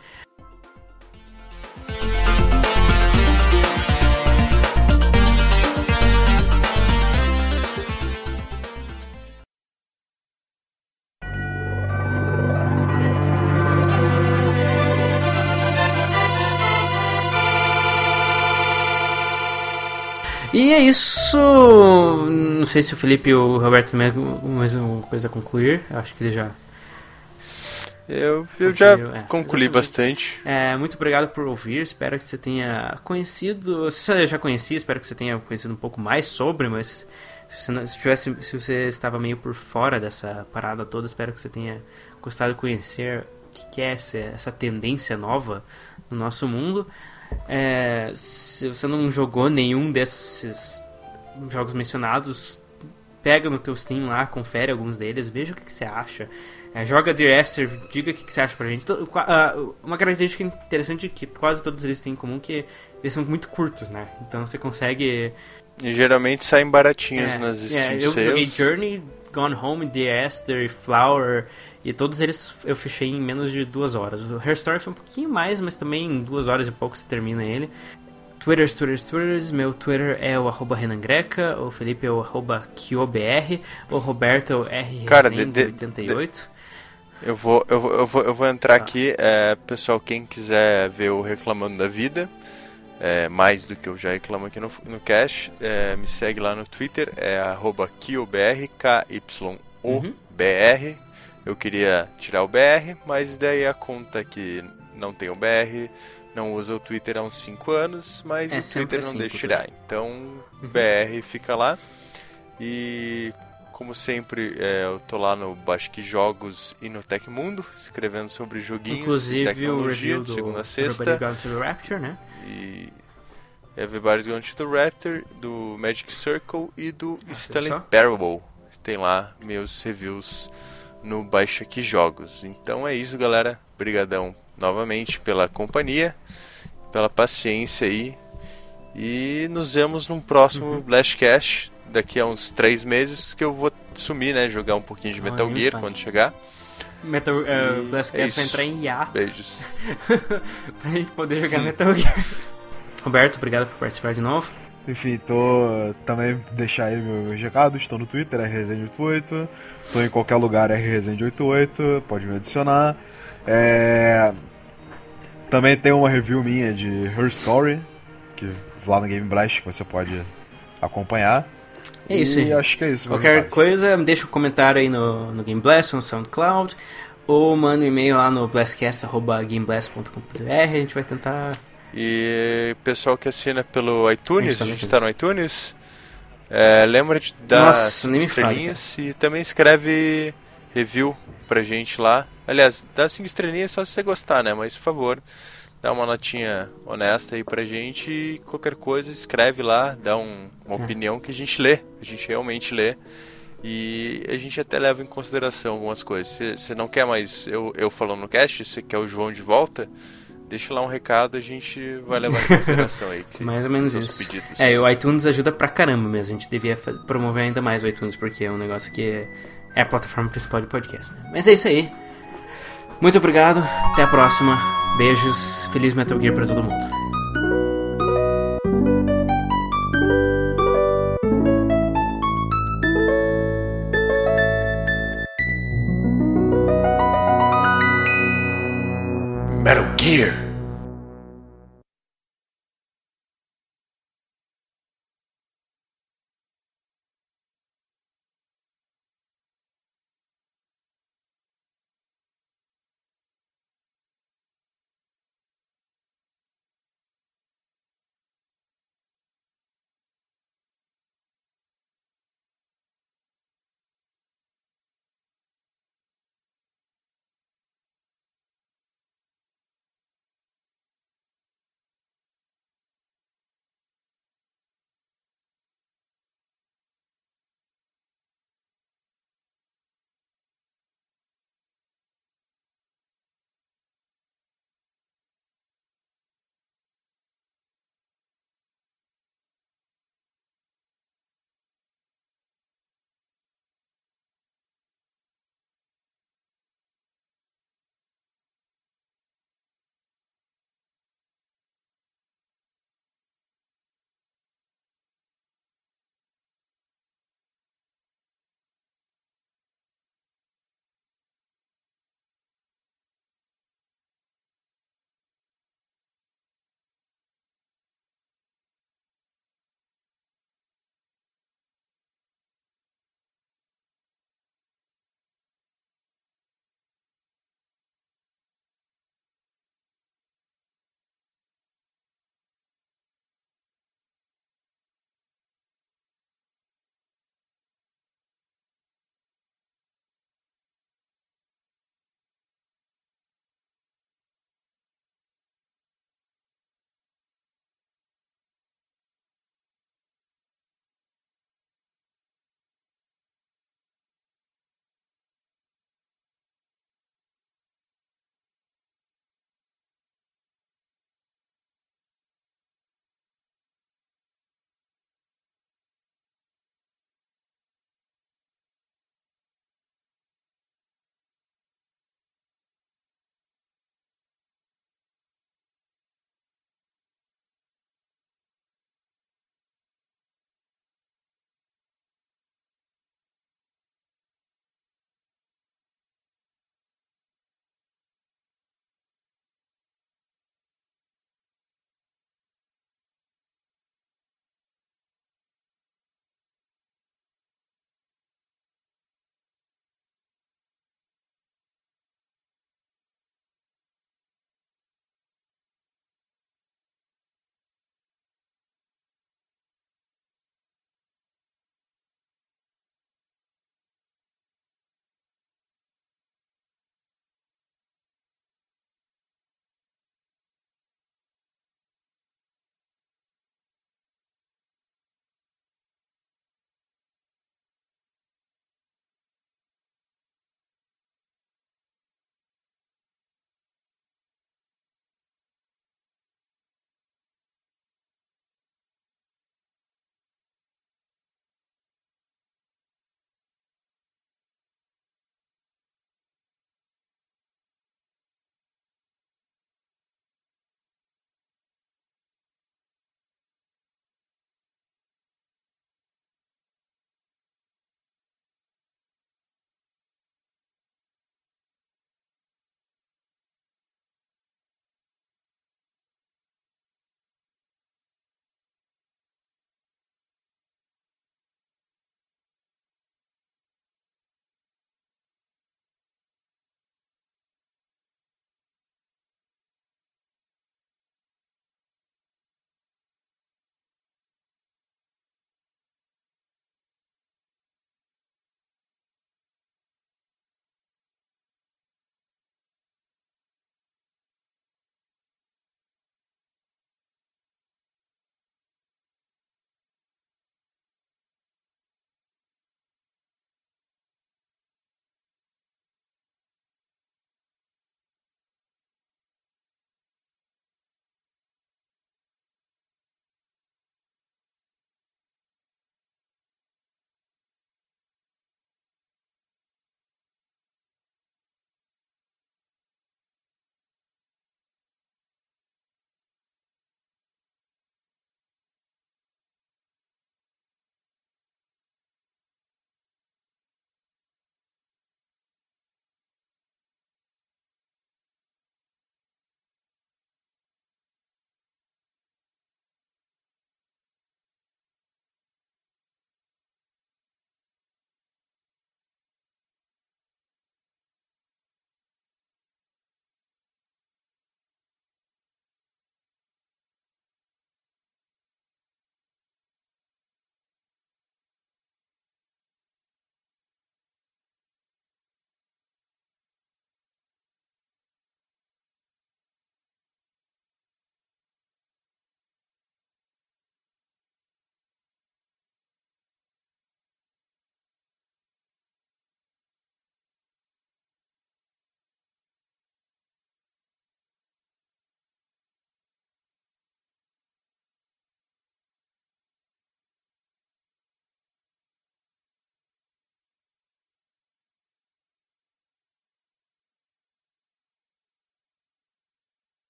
E é isso. Não sei se o Felipe e o Roberto também mais uma coisa a concluir. Eu acho que ele já. Eu, eu já é, concluí bastante. É, muito obrigado por ouvir. Espero que você tenha conhecido. Se você já conhecia, espero que você tenha conhecido um pouco mais sobre, mas se você, não- se tivesse, se você estava meio por fora dessa parada toda, espero que você tenha gostado de conhecer o que, que é essa, essa tendência nova no nosso mundo. É, se você não jogou nenhum desses jogos mencionados, pega no teu Steam lá, confere alguns deles, veja o que, que você acha. É, joga Dear Esther, diga o que, que você acha pra gente. Ah, Uma característica interessante que quase todos eles têm em comum é que eles são muito curtos, né? Então você consegue. E geralmente saem baratinhos é, nas é, Steam eu joguei Sales. Journey, Gone Home, Dear Esther, Flower, e todos eles eu fechei em menos de duas horas. O Her Story foi um pouquinho mais, mas também em duas horas e pouco você termina ele. Twitters, Twitters, Twitters. Meu Twitter é o arroba Renan Greca, o Felipe é o arroba KioBR, o Roberto é o R Cara, de- de- 88 Eu vou, eu, vou, eu, vou, eu vou entrar Tá. aqui, é, pessoal, quem quiser ver o Reclamando da Vida, é, mais do que eu já reclamo aqui no, no Cash, é, me segue lá no Twitter, é arroba KyoBR, K-Y-O-B-R. Eu queria tirar o BR, mas daí a conta que não tem o BR não usa o Twitter há uns 5 anos, mas É, o Twitter não cinco deixa tirar. Então, BR fica lá. E como sempre, é, eu tô lá no Basque Jogos e no Tecmundo, escrevendo sobre joguinhos e Inclusive o tecnologia de segunda a sexta. Gone to the Rapture, né? E Everybody's Gone to the Raptor, do Magic Circle e do Ah, Stanley? Parable. Tem lá meus reviews no Baixa Aqui Jogos. Então é isso, galera. Obrigadão novamente pela companhia, pela paciência aí. E nos vemos num próximo Uhum. Blast Cash daqui a uns três meses que eu vou sumir, né? Jogar um pouquinho de Metal Gear quando chegar. Metal, uh, Blast é Cast vai isso. entrar em hiato Beijos. pra gente poder jogar Metal Gear. Roberto, obrigado por participar de novo. Enfim, tô também deixar aí meus recados, estou no Twitter, rresende88, tô em qualquer lugar, rresende88, pode me adicionar. É... Também tem uma review minha de Her Story, que lá no Game Blast que você pode acompanhar. É isso, e gente. acho que é isso. Qualquer coisa, deixa um comentário aí no, no Game Blast, no SoundCloud, ou manda um e-mail lá no blastcast.gameblast.com.br, a gente vai tentar... E pessoal que assina pelo iTunes, a gente está no iTunes, é, lembra de dar Nossa, cinco estrelinhas e também escreve review pra gente lá. Aliás, dá cinco estrelinhas só se você gostar, né? Mas por favor, dá uma notinha honesta aí pra gente e qualquer coisa escreve lá, dá um- uma É. opinião que a gente lê, a gente realmente lê. E a gente até leva em consideração algumas coisas. Se você não quer mais eu, eu falando no cast, você quer o João de volta, deixa lá um recado, a gente vai levar em consideração aí. Mais ou menos os isso. pedidos. É, o iTunes ajuda pra caramba mesmo. A gente devia promover ainda mais o iTunes, porque é um negócio que é a plataforma principal de podcast. Né? Mas é isso aí. Muito obrigado. Até a próxima. Beijos. Feliz Metal Gear pra todo mundo. Metal Gear.